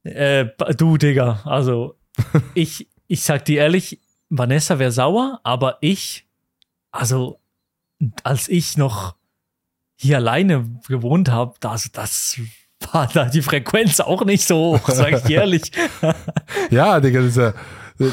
Äh, du, Digga, also ich, ich sag dir ehrlich, Vanessa wäre sauer, aber ich, also als ich noch hier alleine gewohnt habe, das, das war da die Frequenz auch nicht so hoch, sag ich ehrlich. Ja, Digga, das ist ja.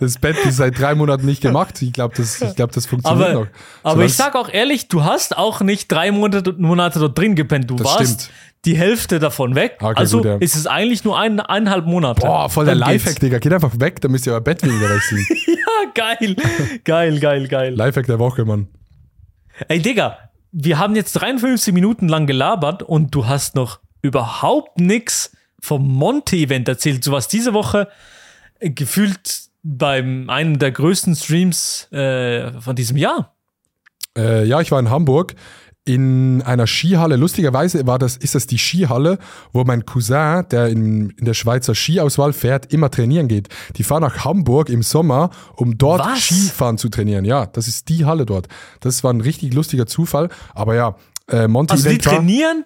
Das Bett ist seit drei Monaten nicht gemacht. Ich glaube, das, ich glaub, das funktioniert Aber, noch. aber Solange ich sag auch ehrlich, du hast auch nicht drei Monate, Monate dort drin gepennt. Du warst stimmt. die Hälfte davon weg. Okay, also gut, ja. ist es eigentlich nur ein, eineinhalb Monate. Boah, voll der. Lifehack, Digga. Geht einfach weg, dann müsst ihr euer Bett weniger wechseln. Ja, geil. geil, geil, geil. Lifehack der Woche, Mann. Ey, Digga, wir haben jetzt 53 Minuten lang gelabert und du hast noch überhaupt nichts vom Monte-Event erzählt. Du warst diese Woche äh, gefühlt beim einem der größten Streams äh, von diesem Jahr. Äh, ja, ich war in Hamburg in einer Skihalle. Lustigerweise war das, ist das die Skihalle, wo mein Cousin, der in, in der Schweizer Skiauswahl fährt, immer trainieren geht. Die fahren nach Hamburg im Sommer, um dort Was? Skifahren zu trainieren. Ja, das ist die Halle dort. Das war ein richtig lustiger Zufall. Aber ja, äh, Monty Also die trainieren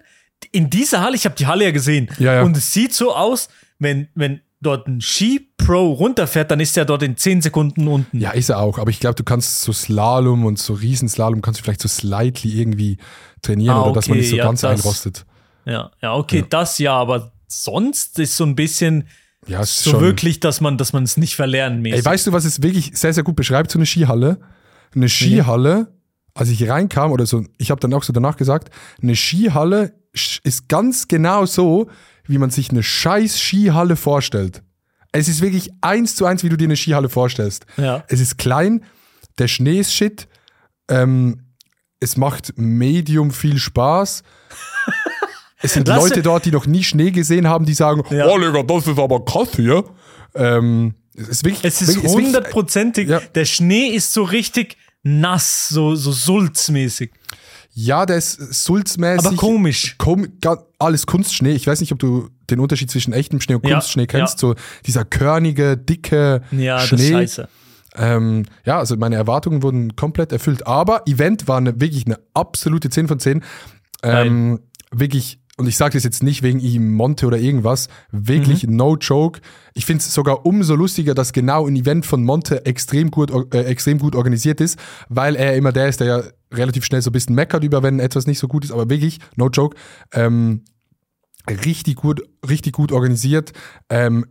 in dieser Halle, ich habe die Halle ja gesehen. Ja, ja. Und es sieht so aus, wenn, wenn dort ein Ski-Pro runterfährt, dann ist er dort in 10 Sekunden unten. Ja, ist er auch. Aber ich glaube, du kannst so Slalom und so Riesenslalom kannst du vielleicht so slightly irgendwie trainieren Ah, oder dass man okay, nicht so ja, ganz das- einrostet. Ja, ja, okay, das ja, aber sonst ist so ein bisschen Ja, so schon. wirklich, dass man, dass man es nicht verlernen mäßig. Ey, weißt du, was es wirklich sehr, sehr gut beschreibt, so eine Skihalle? Eine Skihalle, als ich reinkam oder so, ich habe dann auch so danach gesagt, eine Skihalle ist ganz genau so, wie man sich eine scheiß Skihalle vorstellt. Es ist wirklich eins zu eins, wie du dir eine Skihalle vorstellst. Ja. Es ist klein, der Schnee ist shit, Ähm, es macht medium viel Spaß. Es sind Lass- Leute dort, die noch nie Schnee gesehen haben, die sagen, Ja. oh Digga, das ist aber krass hier. Ähm, es ist wirklich, Es ist hundertprozentig. Ja. Der Schnee ist so richtig nass, so, so sulzmäßig. Ja, der ist sulzmäßig. Aber komisch. Kom alles Kunstschnee. Ich weiß nicht, ob du den Unterschied zwischen echtem Schnee und Ja, Kunstschnee kennst. ja. So dieser körnige, dicke Ja, das Schnee. ist scheiße. Ähm, ja, also meine Erwartungen wurden komplett erfüllt. Aber Event war eine, wirklich eine absolute 10 von 10. Ähm, wirklich, und ich sage das jetzt nicht wegen ihm Monte oder irgendwas, wirklich Mhm. no joke. Ich finde es sogar umso lustiger, dass genau ein Event von Monte extrem gut, äh, extrem gut organisiert ist, weil er immer der ist, der ja relativ schnell so ein bisschen meckert über, wenn etwas nicht so gut ist, aber wirklich, no joke, ähm, richtig gut, richtig gut organisiert. Ähm,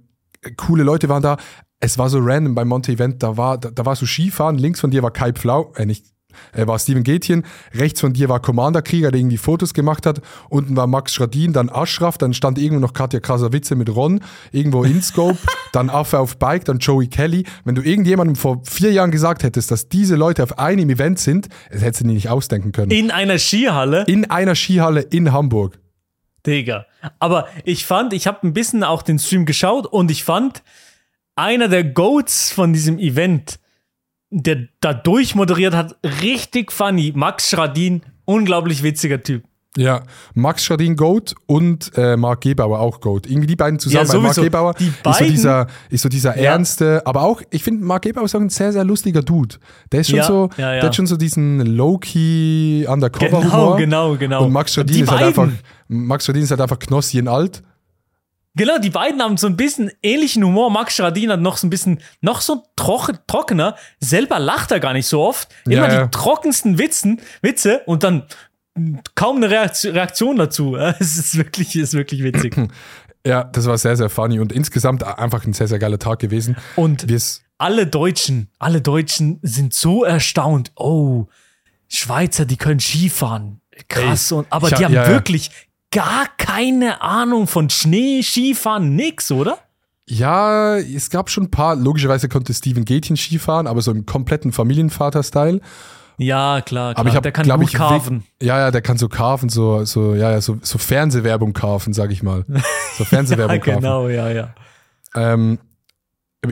coole Leute waren da. Es war so random beim Monte Event, da war, da, da war so Skifahren, links von dir war Kai Pflau, äh, nicht, äh, war Steven Gätjen, rechts von dir war Commander Krieger, der irgendwie Fotos gemacht hat, unten war Max Schradin, dann Ashraf, dann stand irgendwo noch Katja Krasavice mit Ron, irgendwo InScope, dann Affe auf Bike, dann Joey Kelly. Wenn du irgendjemandem vor vier Jahren gesagt hättest, dass diese Leute auf einem Event sind, das hättest du dir nicht ausdenken können. In einer Skihalle. In einer Skihalle in Hamburg. Digga. Aber ich fand, ich habe ein bisschen auch den Stream geschaut und ich fand, einer der Goats von diesem Event, der da durchmoderiert hat, richtig funny. Max Schradin, unglaublich witziger Typ. Ja, Max Schradin Goat und äh, Marc Gebauer auch Goat. Irgendwie die beiden zusammen. Ja, Marc. Gebauer ist so dieser, ist so dieser Ja. ernste, aber auch, ich finde, Marc Gebauer ist auch ein sehr, sehr lustiger Dude. Der ist schon Ja, so, ja, der hat schon so diesen low-key Genau, Undercover-Humor. genau, genau. Und Max Schradin ist halt einfach, Max Schradin ist halt einfach Knossi in alt. Genau, die beiden haben so ein bisschen ähnlichen Humor. Max Schradin hat noch so ein bisschen, noch so trocken, trockener. Selber lacht er gar nicht so oft. Immer Ja, ja. die trockensten Witzen, Witze und dann kaum eine Reaktion, dazu. Es ist wirklich, ist wirklich witzig. Ja, das war sehr, sehr funny und insgesamt einfach ein sehr, sehr geiler Tag gewesen. Und Wir es- alle Deutschen, alle Deutschen sind so erstaunt. Oh, Schweizer, die können Skifahren. Krass. und, aber hab- die haben ja. wirklich gar keine Ahnung von Schnee, Skifahren, nix, oder? Ja, es gab schon ein paar, logischerweise konnte Steven Gätjen Skifahren, aber so im kompletten Familienvater-Style. Ja, klar, klar. Aber ich habe, der kann glaube gut ich, carven. weg- Ja, ja, der kann so carven, so, so, ja, ja, so, so Fernsehwerbung carven, sag ich mal. So Fernsehwerbung Ja, carven. genau, ja, ja. Ähm,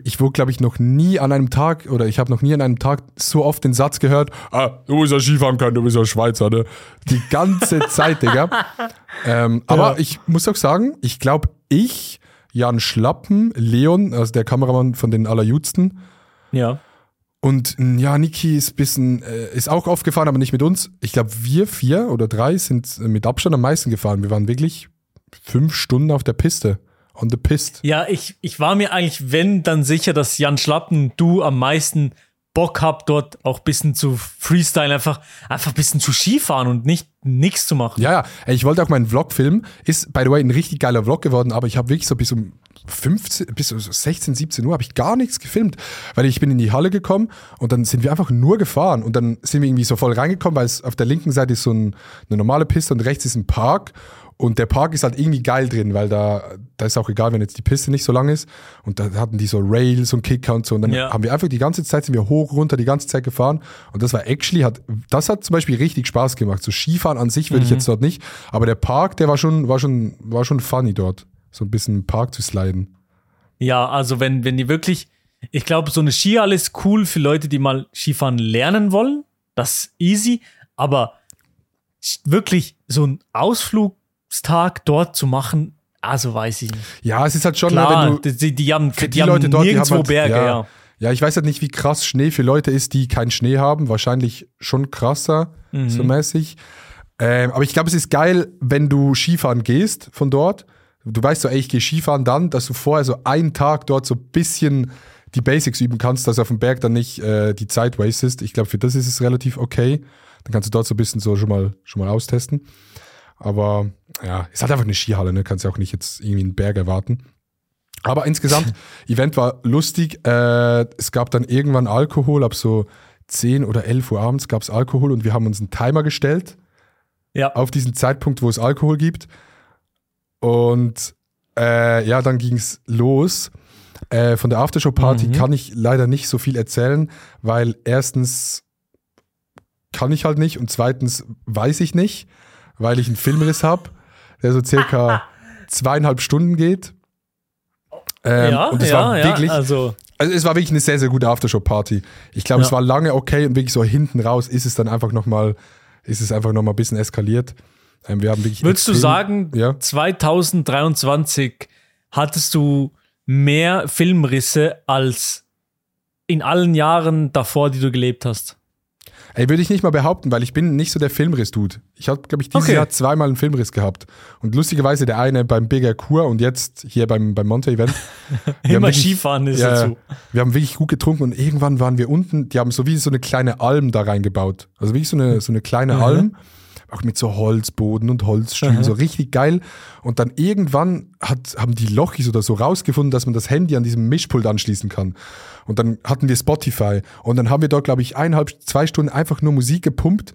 ich wurde, glaube ich, noch nie an einem Tag, oder ich habe noch nie an einem Tag so oft den Satz gehört, ah, du musst ja Skifahren können, du bist ja Schweizer, ne? Die ganze Zeit, Digga. Ähm, aber Ja. ich muss auch sagen, ich glaube, ich, Jan Schlappen, Leon, also der Kameramann von den Allerjudsten, Ja. und ja, Niki ist bisschen, äh, ist auch aufgefahren, aber nicht mit uns. Ich glaube, wir vier oder drei sind äh, mit Abstand am meisten gefahren. Wir waren wirklich fünf Stunden auf der Piste. On the pist. Ja, ich, ich war mir eigentlich, wenn, dann sicher, dass Jan Schlappen, du am meisten Bock habt, dort auch ein bisschen zu Freestyle, einfach, einfach ein bisschen zu Skifahren und nicht nichts zu machen. Ja, ja. Ich wollte auch meinen Vlog filmen. Ist, by the way, ein richtig geiler Vlog geworden, aber ich habe wirklich so bis um 15, bis so 16, 17 Uhr habe ich gar nichts gefilmt, weil ich bin in die Halle gekommen und dann sind wir einfach nur gefahren und dann sind wir irgendwie so voll reingekommen, weil es auf der linken Seite ist so ein, eine normale Piste und rechts ist ein Park und der Park ist halt irgendwie geil drin, weil da, da ist auch egal, wenn jetzt die Piste nicht so lang ist und da hatten die so Rails und Kicker und so und dann Ja. haben wir einfach die ganze Zeit sind wir hoch, runter, die ganze Zeit gefahren und das war actually, hat, das hat zum Beispiel richtig Spaß gemacht. So Skifahren an sich würde ich jetzt dort nicht, aber der Park, der war schon, war schon, war schon funny dort, so ein bisschen im Park zu sliden. Ja, also wenn, wenn die wirklich, ich glaube, so eine Skihalle ist cool für Leute, die mal Skifahren lernen wollen. Das ist easy, aber wirklich so ein Ausflugstag dort zu machen, also weiß ich nicht. Ja, es ist halt schon, ne, Klar, wenn du, die, die haben, die die haben Leute dort, nirgendwo halt, Berge, ja, ja. ja. ich weiß halt nicht, wie krass Schnee für Leute ist, die keinen Schnee haben. Wahrscheinlich schon krasser, Mhm. so mäßig. Ähm, aber ich glaube, es ist geil, wenn du Skifahren gehst von dort. Du weißt so, ey, ich gehe Skifahren dann, dass du vorher so einen Tag dort so ein bisschen die Basics üben kannst, dass du auf dem Berg dann nicht äh, die Zeit wastest. Ich glaube, für das ist es relativ okay. Dann kannst du dort so ein bisschen so schon mal, schon mal austesten. Aber ja, ist halt einfach eine Skihalle, ne? Kannst ja auch nicht jetzt irgendwie einen Berg erwarten. Aber insgesamt, Event war lustig. Äh, es gab dann irgendwann Alkohol, ab so 10 oder 11 Uhr abends gab es Alkohol und wir haben uns einen Timer gestellt Ja, auf diesen Zeitpunkt, wo es Alkohol gibt. Und äh, ja, dann ging es los. Äh, von der Aftershow-Party Mhm. kann ich leider nicht so viel erzählen, weil erstens kann ich halt nicht und zweitens weiß ich nicht, weil ich einen Filmriss habe, der so circa zweieinhalb Stunden geht. Ähm, ja, und es ja, war ja, wirklich, also also es war wirklich eine sehr, sehr gute Aftershow-Party. Ich glaube, Ja. es war lange okay und wirklich so hinten raus ist es dann einfach nochmal, ist es einfach nochmal ein bisschen eskaliert. Ähm, wir haben wirklich Würdest du extrem- sagen, Ja. 2023 hattest du mehr Filmrisse als in allen Jahren davor, die du gelebt hast? Ey, würde ich nicht mal behaupten, weil ich bin nicht so der Filmriss-Dude. Ich habe, glaube ich, dieses Okay. Jahr zweimal einen Filmriss gehabt. Und lustigerweise der eine beim Bigger Kur und jetzt hier beim, beim Monte-Event. Immer wirklich- Skifahren ist Ja, dazu. wir haben wirklich gut getrunken und irgendwann waren wir unten, die haben so wie so eine kleine Alm da reingebaut. Also wirklich so eine, so eine kleine Alm, auch mit so Holzboden und Holzstühlen, so richtig geil. Und dann irgendwann hat, haben die Lochis oder so rausgefunden, dass man das Handy an diesem Mischpult anschließen kann. Und dann hatten wir Spotify und dann haben wir dort, glaube ich, eineinhalb, zwei Stunden einfach nur Musik gepumpt.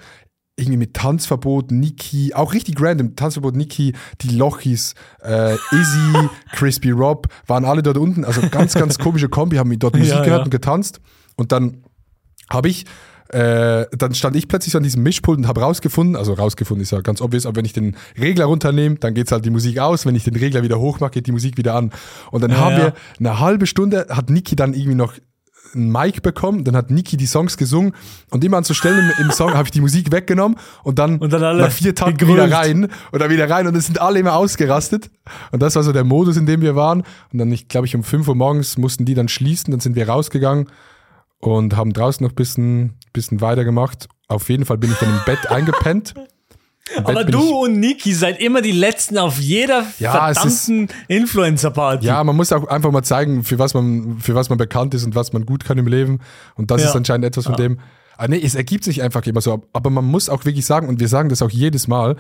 Irgendwie mit Tanzverbot, Niki, auch richtig random, Tanzverbot, Niki, die Lochis, äh, Izzy, Crispy Rob, waren alle dort unten. Also ganz, ganz komische Kombi, haben dort Musik Ja, gehört ja. und getanzt. Und dann habe ich, äh, dann stand ich plötzlich so an diesem Mischpult und habe rausgefunden, also rausgefunden ist ja ganz obvious, aber wenn ich den Regler runternehme, dann geht's halt die Musik aus. Wenn ich den Regler wieder hochmache, geht die Musik wieder an. Und dann Ja, haben ja. wir eine halbe Stunde, hat Niki dann irgendwie noch ein Mic bekommen, dann hat Niki die Songs gesungen und immer an so Stellen im, im Song habe ich die Musik weggenommen und dann, Und dann alle nach vier Takten gegrölt. wieder rein und dann wieder rein und es sind alle immer ausgerastet und das war so der Modus, in dem wir waren und dann, ich glaube ich, um 5 Uhr morgens mussten die dann schließen, dann sind wir rausgegangen und haben draußen noch ein bisschen, bisschen weitergemacht. Auf jeden Fall bin ich dann im Bett eingepennt. Im Bett Aber du ich- und Niki seid immer die Letzten auf jeder Ja, verdammten Influencer-Party. Ja, man muss auch einfach mal zeigen, für was man, für was man bekannt ist und was man gut kann im Leben. Und das Ja. ist anscheinend etwas von dem. Ah, nee, es ergibt sich einfach immer so. Aber man muss auch wirklich sagen, und wir sagen das auch jedes Mal,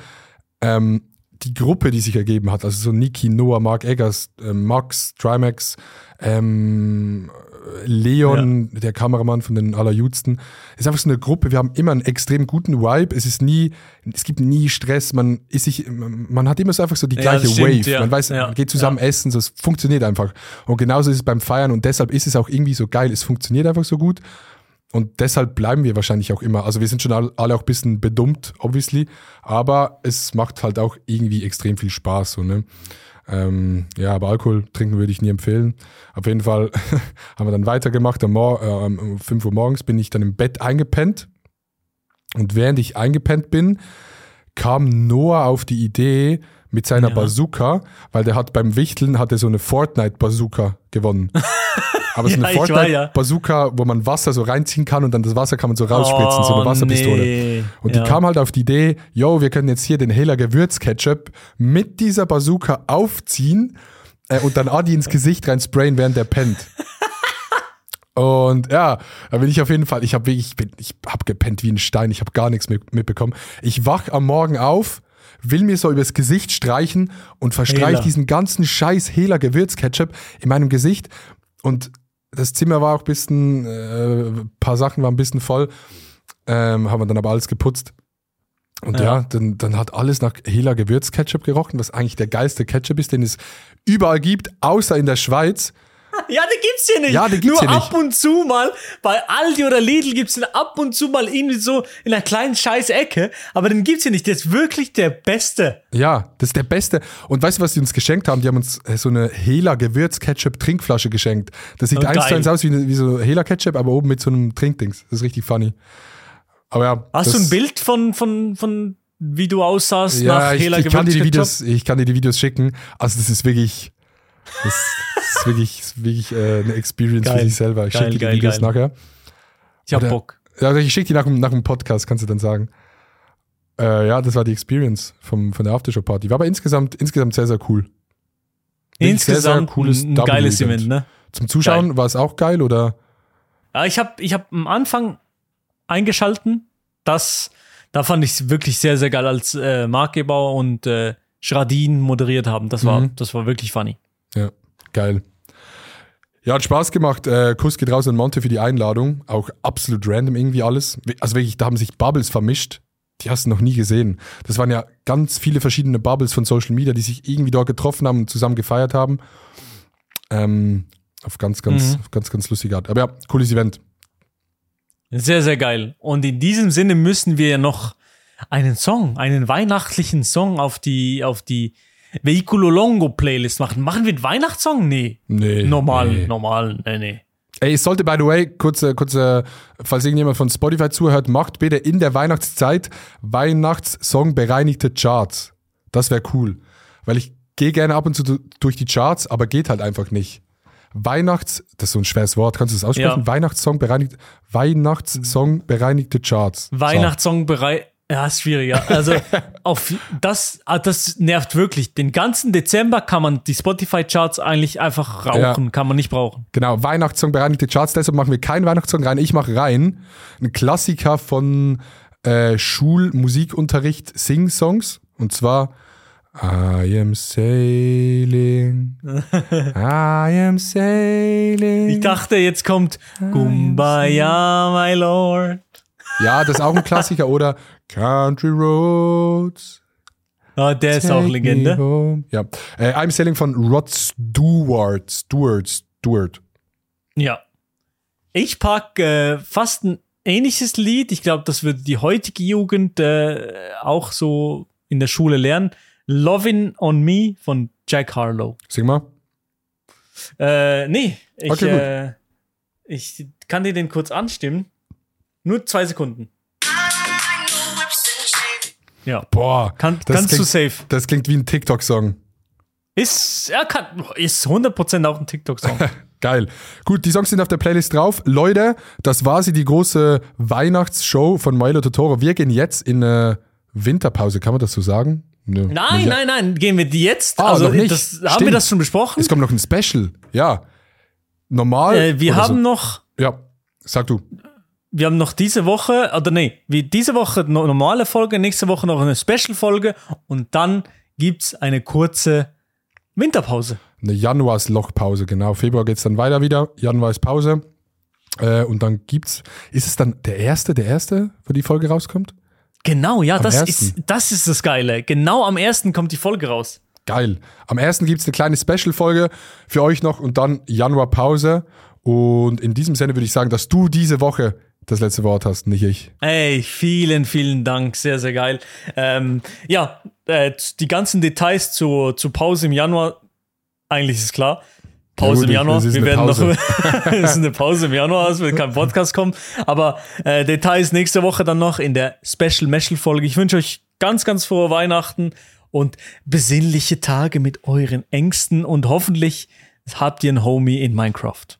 ähm, die Gruppe, die sich ergeben hat, also so Niki, Noah, Mark Eggers, ähm, Max, Trimax, ähm, Leon, der Kameramann von den Allerjudsten, ist einfach so eine Gruppe. Wir haben immer einen extrem guten Vibe. Es ist nie, es gibt nie Stress. Man ist sich, man hat immer so einfach so die Ja, gleiche das stimmt, Wave. ja. Man weiß, Ja. man geht zusammen essen, so, es funktioniert einfach. Und genauso ist es beim Feiern und deshalb ist es auch irgendwie so geil. Es funktioniert einfach so gut. Und deshalb bleiben wir wahrscheinlich auch immer. Also wir sind schon all- alle auch ein bisschen bedummt, obviously. Aber es macht halt auch irgendwie extrem viel Spaß. So, ne? Ähm, ja, aber Alkohol trinken würde ich nie empfehlen. Auf jeden Fall haben wir dann weitergemacht. Am Mor äh, um 5 Uhr morgens bin ich dann im Bett eingepennt. Und während ich eingepennt bin, kam Noah auf die Idee mit seiner Ja. Bazooka, weil der hat beim Wichteln hat er so eine Fortnite-Bazooka gewonnen. Aber so Ja, eine war, ja. Fortnite-Bazooka, wo man Wasser so reinziehen kann und dann das Wasser kann man so rausspritzen, so eine Oh, Wasserpistole. nee. Und Ja. die kam halt auf die Idee, yo, wir können jetzt hier den Hela Gewürzketchup mit dieser Bazooka aufziehen äh, und dann Adi ins Gesicht rein sprayen, während der pennt. Und ja, da bin ich auf jeden Fall, ich habe wirklich, ich, bin- ich habe gepennt wie ein Stein, ich habe gar nichts mit, mitbekommen. Ich wach am Morgen auf, will mir so übers Gesicht streichen und verstreich Hela. diesen ganzen scheiß Hela Gewürzketchup in meinem Gesicht. Und das Zimmer war auch ein bisschen, äh, ein paar Sachen waren ein bisschen voll, ähm, haben wir dann aber alles geputzt. Und ja, Ja. dann, dann hat alles nach Hela Gewürzketchup gerochen, was eigentlich der geilste Ketchup ist, den es überall gibt, außer in der Schweiz. Ja, den gibt's hier nicht. Ja, den gibt's Nur hier ab und zu mal, bei Aldi oder Lidl gibt's den ab und zu mal irgendwie so in einer kleinen scheiß Ecke, aber den gibt's hier nicht. Der ist wirklich der Beste. Ja, das ist der beste. Und weißt du, was die uns geschenkt haben? Die haben uns äh, so eine Hela Gewürz-Ketchup Trinkflasche geschenkt. Das sieht Oh, eins zu eins aus wie, eine- wie so Hela Ketchup, aber oben mit so einem Trinkdings. Das ist richtig funny. Aber ja. Hast du ein Bild von, von, von wie du aussahst Ja, nach ich, Hela ich kann dir die? Videos, ich kann dir die Videos schicken. Also das ist wirklich, das, ist wirklich, ist wirklich äh, eine Experience für Geil. sich selber. Ich Geil, schicke dir geil, die Videos geil. nachher. Ich hab Oder- Bock. Ja, ich schicke die nach, dem- nach dem Podcast, kannst du dann sagen. Äh, ja, das war die Experience vom, von der Aftershow-Party. War aber insgesamt, insgesamt sehr, sehr cool. Wirklich sehr, sehr Insgesamt cooles ein, ein geiles W-Event. Event, ne? Zum Zuschauen war es auch geil oder? Ja, ich habe ich hab am Anfang eingeschalten. Das, da fand ich es wirklich sehr, sehr geil, als äh, Mark Gebauer und äh, Schradin moderiert haben. Das war, Mhm. das war wirklich funny. Ja, geil. Ja, hat Spaß gemacht. Äh, Kuss geht raus an Monte für die Einladung. Auch absolut random irgendwie alles. Also wirklich, da haben sich Bubbles vermischt. Die hast du noch nie gesehen. Das waren ja ganz viele verschiedene Bubbles von Social Media, die sich irgendwie dort getroffen haben und zusammen gefeiert haben. Ähm, auf ganz, ganz, Mhm. auf ganz, ganz lustige Art. Aber ja, cooles Event. Sehr, sehr geil. Und in diesem Sinne müssen wir ja noch einen Song, einen weihnachtlichen Song auf die, auf die Vehiculo Longo Playlist machen. Machen wir einen Weihnachtssong? Nee. Nee, Normal, nee. normal, nee, nee. Ey, es sollte, by the way, kurze, kurze, falls irgendjemand von Spotify zuhört, macht bitte in der Weihnachtszeit Weihnachtssong bereinigte Charts. Das wäre cool. Weil ich gehe gerne ab und zu du- durch die Charts, aber geht halt einfach nicht. Weihnachts, das ist so ein schweres Wort, kannst du das aussprechen? Ja. Weihnachtssong bereinigt, Weihnachtssong bereinigte Charts. Weihnachtssong bereit. Ja, ist schwieriger. Also, auf das, ah, das nervt wirklich. Den ganzen Dezember kann man die Spotify-Charts eigentlich einfach rauchen, kann man nicht brauchen. Genau, Weihnachtssong bereinigte Charts, deshalb machen wir keinen Weihnachtssong rein. Ich mache rein ein Klassiker von äh, Schulmusikunterricht Sing-Songs. Und zwar I am sailing, I am sailing. Ich dachte, jetzt kommt Kumbaya, my lord. Ja, das ist auch ein Klassiker. Oder Country Roads. Ah, der ist auch Legende. Ja, äh, I'm Sailing von Rod Stewart. Stewart, Stewart. Ja. Ich pack äh, fast ein ähnliches Lied. Ich glaube, das würde die heutige Jugend äh, auch so in der Schule lernen. Lovin' on Me von Jack Harlow. Sing mal. Äh, nee, ich, Okay, äh, ich kann dir den kurz anstimmen. Nur zwei Sekunden. Ja. Boah, Kann, das kannst du klingt, safe. Das klingt wie ein TikTok-Song. Ist, er kann, ist 100% auch ein TikTok-Song. Geil. Gut, die Songs sind auf der Playlist drauf. Leute, das war sie, die große Weihnachtsshow von Milo Totoro. Wir gehen jetzt in eine Winterpause, kann man das so sagen? Nö. Nein, nein, nein, gehen wir jetzt? Ah, also, noch nicht. Das, haben wir das schon besprochen? Es kommt noch ein Special. Ja. Normal. Äh, wir haben so. noch, Ja, sag du. Wir haben noch diese Woche, oder nee, wie diese Woche eine normale Folge, nächste Woche noch eine Special-Folge und dann gibt's eine kurze Winterpause. Eine Januarslochpause, genau. Februar geht's dann weiter wieder. Januar ist Pause. Äh, und dann gibt's. Ist es dann der erste, der erste, wo die Folge rauskommt? Genau, ja, das ersten. ist, das ist das Geile. Genau am ersten kommt die Folge raus. Geil. Am ersten gibt's eine kleine Special-Folge für euch noch und dann Januar Pause. Und in diesem Sinne würde ich sagen, dass du diese Woche das letzte Wort hast, nicht ich. Ey, vielen, vielen Dank. Sehr, sehr geil. Ähm, ja, äh, die ganzen Details zur, zur Pause im Januar, eigentlich ist klar. Pause im Januar. es ist Wir werden Pause. noch. es ist eine Pause im Januar, es wird kein Podcast kommen. Aber äh, Details nächste Woche dann noch in der Special Meshel Folge. Ich wünsche euch ganz, ganz frohe Weihnachten und besinnliche Tage mit euren Ängsten und hoffentlich habt ihr einen Homie in Minecraft.